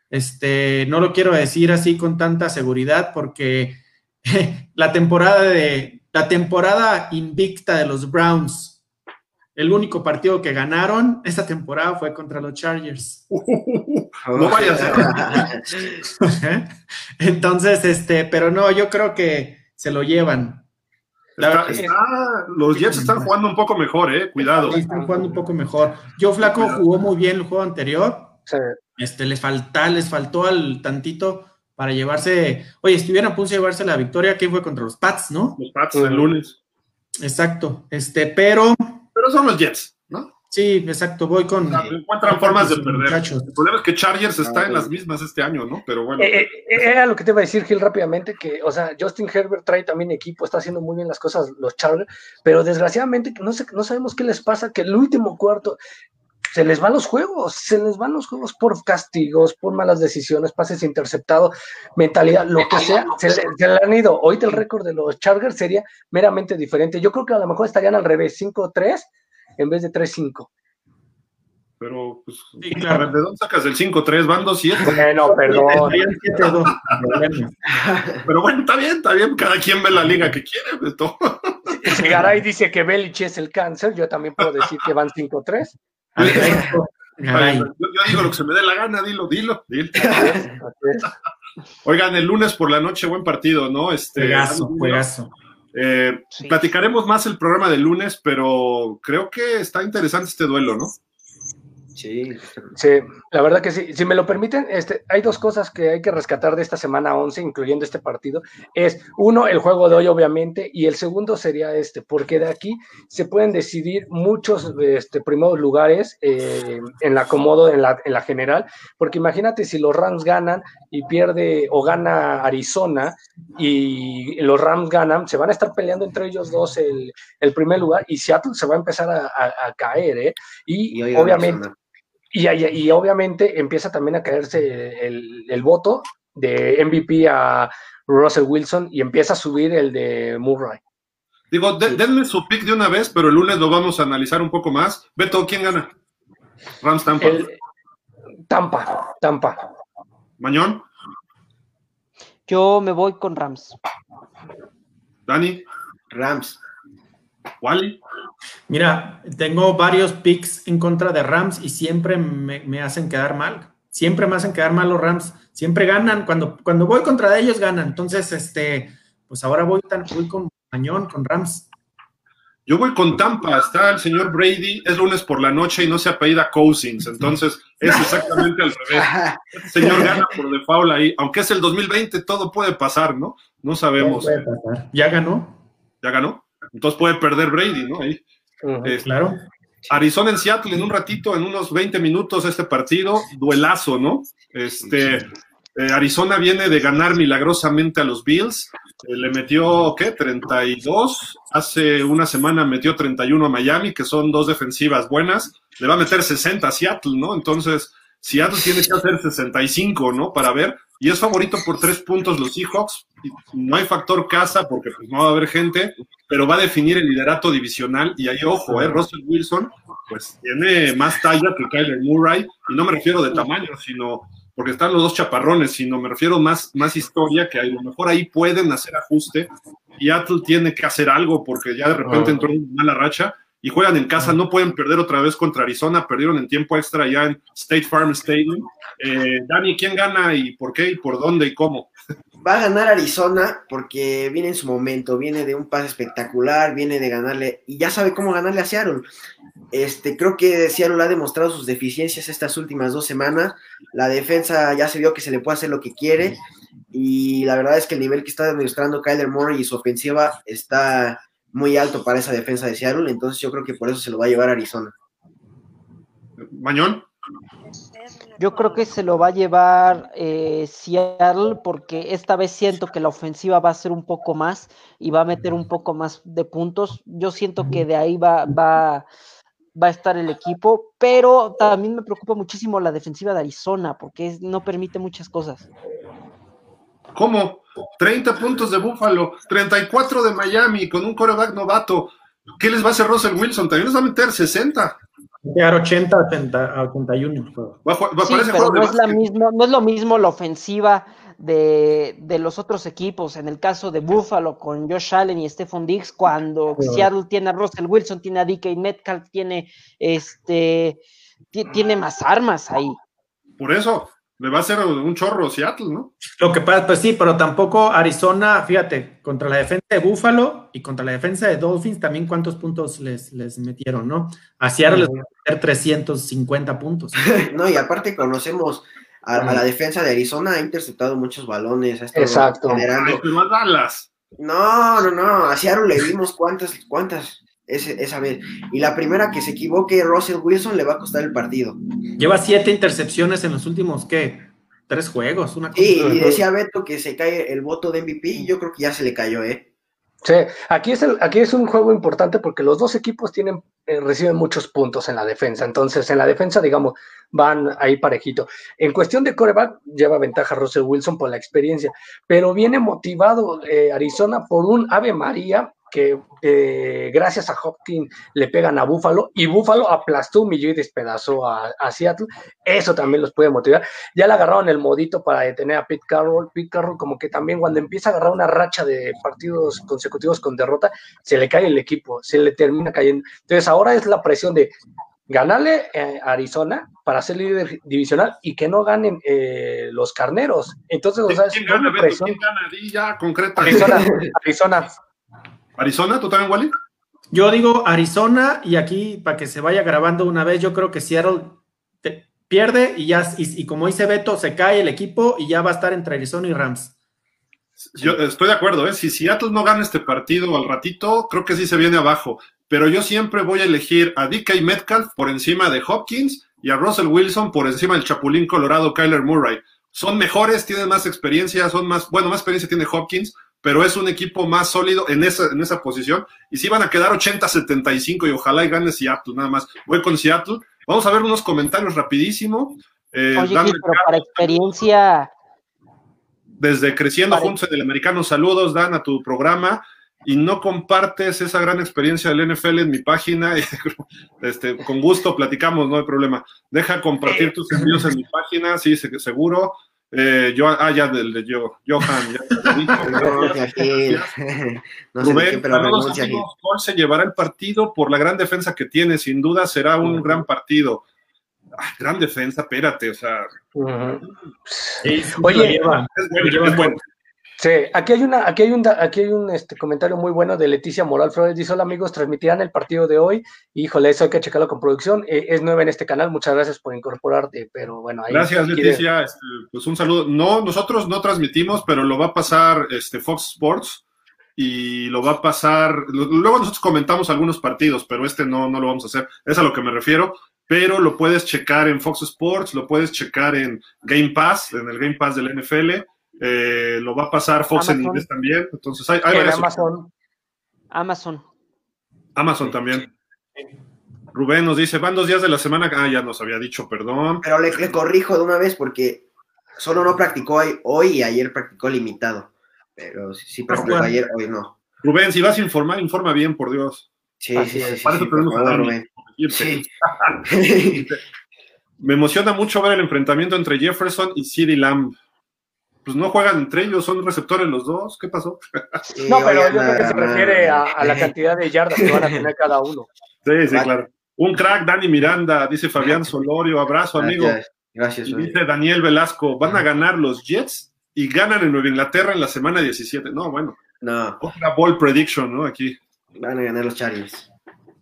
Este, no lo quiero decir así con tanta seguridad porque la temporada de, la temporada invicta de los Browns. El único partido que ganaron esta temporada fue contra los Chargers. no vaya a ser. Entonces, este, pero no, yo creo que se lo llevan. los Jets están jugando un poco mejor, eh. Cuidado. están jugando un poco mejor. Joe Flaco jugó muy bien el juego anterior. Este, les falta, les faltó al tantito para llevarse, oye, estuvieran a punto de llevarse la victoria, que fue contra los Pats, ¿no? Los Pats el lunes. Exacto, este, pero... Pero son los Jets, ¿no? Sí, exacto, voy con... encuentran formas de perder. El problema es que Chargers está en las mismas este año, ¿no? Pero bueno. Eh, eh, era lo que te iba a decir, Gil, rápidamente, que, o sea, Justin Herbert trae también equipo, está haciendo muy bien las cosas los Chargers, pero desgraciadamente no, sé, no sabemos qué les pasa, que el último cuarto, se les van los juegos, se les van los juegos por castigos, por malas decisiones, pases interceptados, mentalidad, lo que sea, se le, han ido. Hoy el récord de los Chargers sería meramente diferente. Yo creo que a lo mejor estarían al revés, 5-3 en vez de 3-5. Pero, pues, claro. ¿de dónde sacas el 5-3? Van 2-7. Bueno, perdón. Pero bueno, está bien, está bien. Cada quien ve la liga que quiere. Si Garay dice que Belich es el cáncer, yo también puedo decir que van 5-3. Yo, digo lo que se me dé la gana, dilo, dilo. Oigan, el lunes por la noche, buen partido, ¿no? Este, juegazo, juegazo. Eh, platicaremos más el programa del lunes, pero creo que está interesante este duelo, ¿no? Sí. sí, la verdad que sí. Si me lo permiten, este, hay dos cosas que hay que rescatar de esta semana 11, incluyendo este partido. Es uno, el juego de hoy, obviamente, y el segundo sería este, porque de aquí se pueden decidir muchos este, primeros lugares eh, en la acomodo, en la, en la general, porque imagínate si los Rams ganan y pierde o gana Arizona y los Rams ganan, se van a estar peleando entre ellos dos el, el primer lugar y Seattle se va a empezar a, a, caer, ¿eh? Y, obviamente... Y, obviamente empieza también a caerse el, voto de MVP a Russell Wilson y empieza a subir el de Murray. Digo, denme su pick de una vez, pero el lunes lo vamos a analizar un poco más. Beto, ¿quién gana? Rams Tampa. Tampa, Tampa. Mañón. Yo me voy con Rams. Dani. Rams. Wally. Mira, tengo varios picks en contra de Rams y siempre me, hacen quedar mal. Siempre me hacen quedar mal los Rams. Siempre ganan. Cuando, cuando voy contra ellos, ganan. Entonces, este, pues ahora voy, tan, voy con Mañón, con Rams. Yo voy con Tampa, está el señor Brady, es lunes por la noche y no se apellida Cousins, entonces es exactamente al revés. El señor gana por default ahí, aunque es el 2020, todo puede pasar, ¿no? No sabemos. ¿Ya ganó? ¿Ya ganó? Entonces puede perder Brady, ¿no? Ahí. Este, claro. Arizona en Seattle en un ratito, en unos 20 minutos este partido, duelazo, ¿no? Este, eh, Arizona viene de ganar milagrosamente a los Bills, eh, le metió, ¿qué? 32, hace una semana metió 31 a Miami, que son dos defensivas buenas, le va a meter 60 a Seattle, ¿no? Entonces, Seattle tiene que hacer 65, ¿no? Para ver, y es favorito por tres puntos los Seahawks. No hay factor casa porque pues, no va a haber gente, pero va a definir el liderato divisional. Y ahí, ojo, ¿eh? Russell Wilson, pues tiene más talla que Kyler Murray. Y no me refiero de tamaño, sino porque están los dos chaparrones, sino me refiero más, más historia, que a lo mejor ahí pueden hacer ajuste. Y Seattle tiene que hacer algo porque ya de repente entró en una mala racha y juegan en casa, no pueden perder otra vez contra Arizona, perdieron en tiempo extra ya en State Farm Stadium. Eh, Dani, ¿quién gana y por qué y por dónde y cómo? va a ganar Arizona porque viene en su momento, viene de un pase espectacular, viene de ganarle y ya sabe cómo ganarle a Seattle. Este, creo que Seattle ha demostrado sus deficiencias estas últimas dos semanas. La defensa ya se vio que se le puede hacer lo que quiere y la verdad es que el nivel que está demostrando Kyler Murray y su ofensiva está muy alto para esa defensa de Seattle, entonces yo creo que por eso se lo va a llevar Arizona. Mañón. Yo creo que se lo va a llevar eh, Seattle porque esta vez siento que la ofensiva va a ser un poco más y va a meter un poco más de puntos. Yo siento que de ahí va, va, va a estar el equipo, pero también me preocupa muchísimo la defensiva de Arizona porque no permite muchas cosas. ¿Cómo? 30 puntos de Buffalo, 34 de Miami con un coreback novato. ¿Qué les va a hacer Russell Wilson? También les va a meter 60. Llegar 80 a 81. sí, pero no es, la mismo, no es lo mismo la ofensiva de, de, los otros equipos. En el caso de Buffalo con Josh Allen y Stephon Diggs, cuando Seattle tiene a Russell Wilson, tiene a DK Metcalf, tiene este tiene más armas ahí. Por eso, le va a hacer un chorro Seattle, ¿no? Lo que pasa, pues sí, pero tampoco Arizona, fíjate, contra la defensa de Buffalo y contra la defensa de Dolphins, también cuántos puntos les, les metieron, ¿no? A Seattle les van a meter 350 puntos. no, y aparte conocemos a, la defensa de Arizona, ha interceptado muchos balones. Ha Exacto. Generando... No, no, no, a Seattle le vimos cuántas, cuántas esa vez. Y la primera que se equivoque Russell Wilson le va a costar el partido. Lleva siete intercepciones en los últimos, ¿qué? Tres juegos. Una sí, y decía Beto que se cae el voto de MVP y yo creo que ya se le cayó, ¿eh? Sí, aquí es, el, aquí es un juego importante porque los dos equipos tienen, eh, reciben muchos puntos en la defensa. Entonces, en la defensa, digamos, van ahí parejito. En cuestión de coreback, lleva ventaja Russell Wilson por la experiencia, pero viene motivado eh, Arizona por un Ave María que gracias a Hopkins le pegan a Buffalo y Buffalo aplastó, humilló y despedazó a, Seattle. Eso también los puede motivar. Ya le agarraron el modito para detener a Pete Carroll. Pete Carroll como que también cuando empieza a agarrar una racha de partidos consecutivos con derrota, se le cae el equipo, se le termina cayendo. Entonces ahora es la presión de ganarle a Arizona para ser líder divisional y que no ganen eh, los carneros. Entonces, o sea, ¿Quién gana, ¿Quién gana? concreta. Arizona, Arizona. ¿Arizona? ¿Tú también, Wally? Yo digo Arizona y aquí para que se vaya grabando una vez, yo creo que Seattle pierde y ya, y, como dice Beto, se cae el equipo y ya va a estar entre Arizona y Rams. Yo estoy de acuerdo, ¿eh? si Seattle no gana este partido al ratito, creo que sí se viene abajo. Pero yo siempre voy a elegir a DK Metcalf por encima de Hopkins y a Russell Wilson por encima del Chapulín Colorado Kyler Murray. Son mejores, tienen más experiencia, son más, bueno, más experiencia tiene Hopkins, pero es un equipo más sólido en esa, en esa posición. Y si van a quedar 80-75 y ojalá y gane Seattle, nada más. Voy con Seattle. Vamos a ver unos comentarios rapidísimo. Eh, Oye, pero para experiencia. Desde Creciendo Juntos en el Americano, saludos, Dan, a tu programa. Y no compartes esa gran experiencia del NFL en mi página. este, con gusto platicamos, no hay problema. Deja compartir tus envíos en mi página, sí, seguro. Eh, yo, ah, ya del de yo, Johan, ya Rubén, se llevará el partido por la gran defensa que tiene, sin duda será un gran partido. gran defensa, espérate, o sea. Oye, es bueno. Sí, aquí hay una, aquí hay un, aquí hay un este, comentario muy bueno de Leticia Moral Flores. Dice: Hola amigos, transmitirán el partido de hoy. Híjole, eso hay que checarlo con producción. Eh, es nueva en este canal, muchas gracias por incorporarte. Pero bueno, ahí Gracias, Leticia. Este, pues un saludo. No, nosotros no transmitimos, pero lo va a pasar este Fox Sports y lo va a pasar. Luego nosotros comentamos algunos partidos, pero este no, no lo vamos a hacer. Es a lo que me refiero. Pero lo puedes checar en Fox Sports, lo puedes checar en Game Pass, en el Game Pass del NFL eh, lo va a pasar Fox en inglés también. Entonces hay, Amazon. Amazon. Amazon también. Rubén nos dice, van dos días de la semana. Ah, ya nos había dicho, perdón. Pero le, corrijo de una vez porque solo no practicó hoy, y ayer practicó limitado. Pero sí, practicó ayer, hoy no. Rubén, si vas a informar, informa bien, por Dios. Sí, sí, sí. Para eso tenemos Me emociona mucho ver el enfrentamiento entre Jefferson y CeeDee Lamb pues no juegan entre ellos, son receptores los dos. ¿Qué pasó? no, pero yo creo que se refiere a, la cantidad de yardas que van a tener cada uno. Sí, sí, claro. Un crack, Dani Miranda, dice Fabián Solorio, abrazo, amigo. Gracias. Y dice Daniel Velasco, ¿van a ganar los Jets? y ganan en Nueva Inglaterra en la semana 17. No, bueno. No. Otra ball prediction, ¿no? Aquí. Van a ganar los Chargers.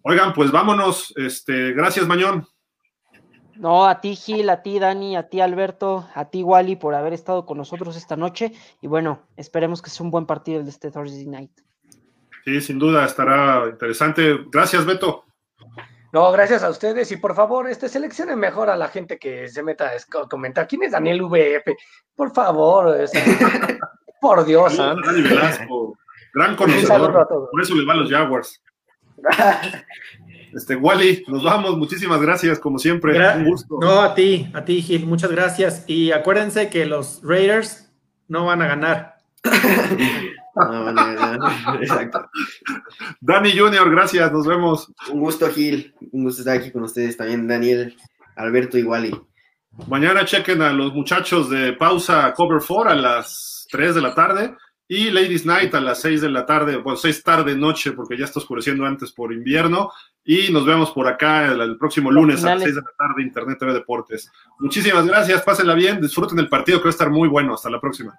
Oigan, pues vámonos. Este, gracias, Mañón. No, a ti Gil, a ti Dani, a ti Alberto, a ti Wally por haber estado con nosotros esta noche. Y bueno, esperemos que sea un buen partido el de este Thursday Night. Sí, sin duda estará interesante. Gracias, Beto. No, gracias a ustedes y por favor, este, seleccionen mejor a la gente que se meta a comentar. ¿Quién es Daniel VF? Por favor, por Dios. Dani Velasco, gran conocedor. Por eso le van los Jaguars. Este, Wally, nos vamos. Muchísimas gracias, como siempre. un gusto. No, a ti, a ti, Gil. Muchas gracias. Y acuérdense que los Raiders no van a ganar. no van a ganar. Exacto. Dani Junior, gracias. Nos vemos. Un gusto, Gil. Un gusto estar aquí con ustedes también, Daniel, Alberto y Wally. Mañana chequen a los muchachos de pausa Cover 4 a las 3 de la tarde y Ladies Night a las 6 de la tarde, bueno, 6 tarde noche, porque ya está oscureciendo antes por invierno. Y nos vemos por acá el, próximo lunes a las 6 de la tarde, Internet TV Deportes. Muchísimas gracias, pásenla bien, disfruten el partido que va a estar muy bueno. Hasta la próxima.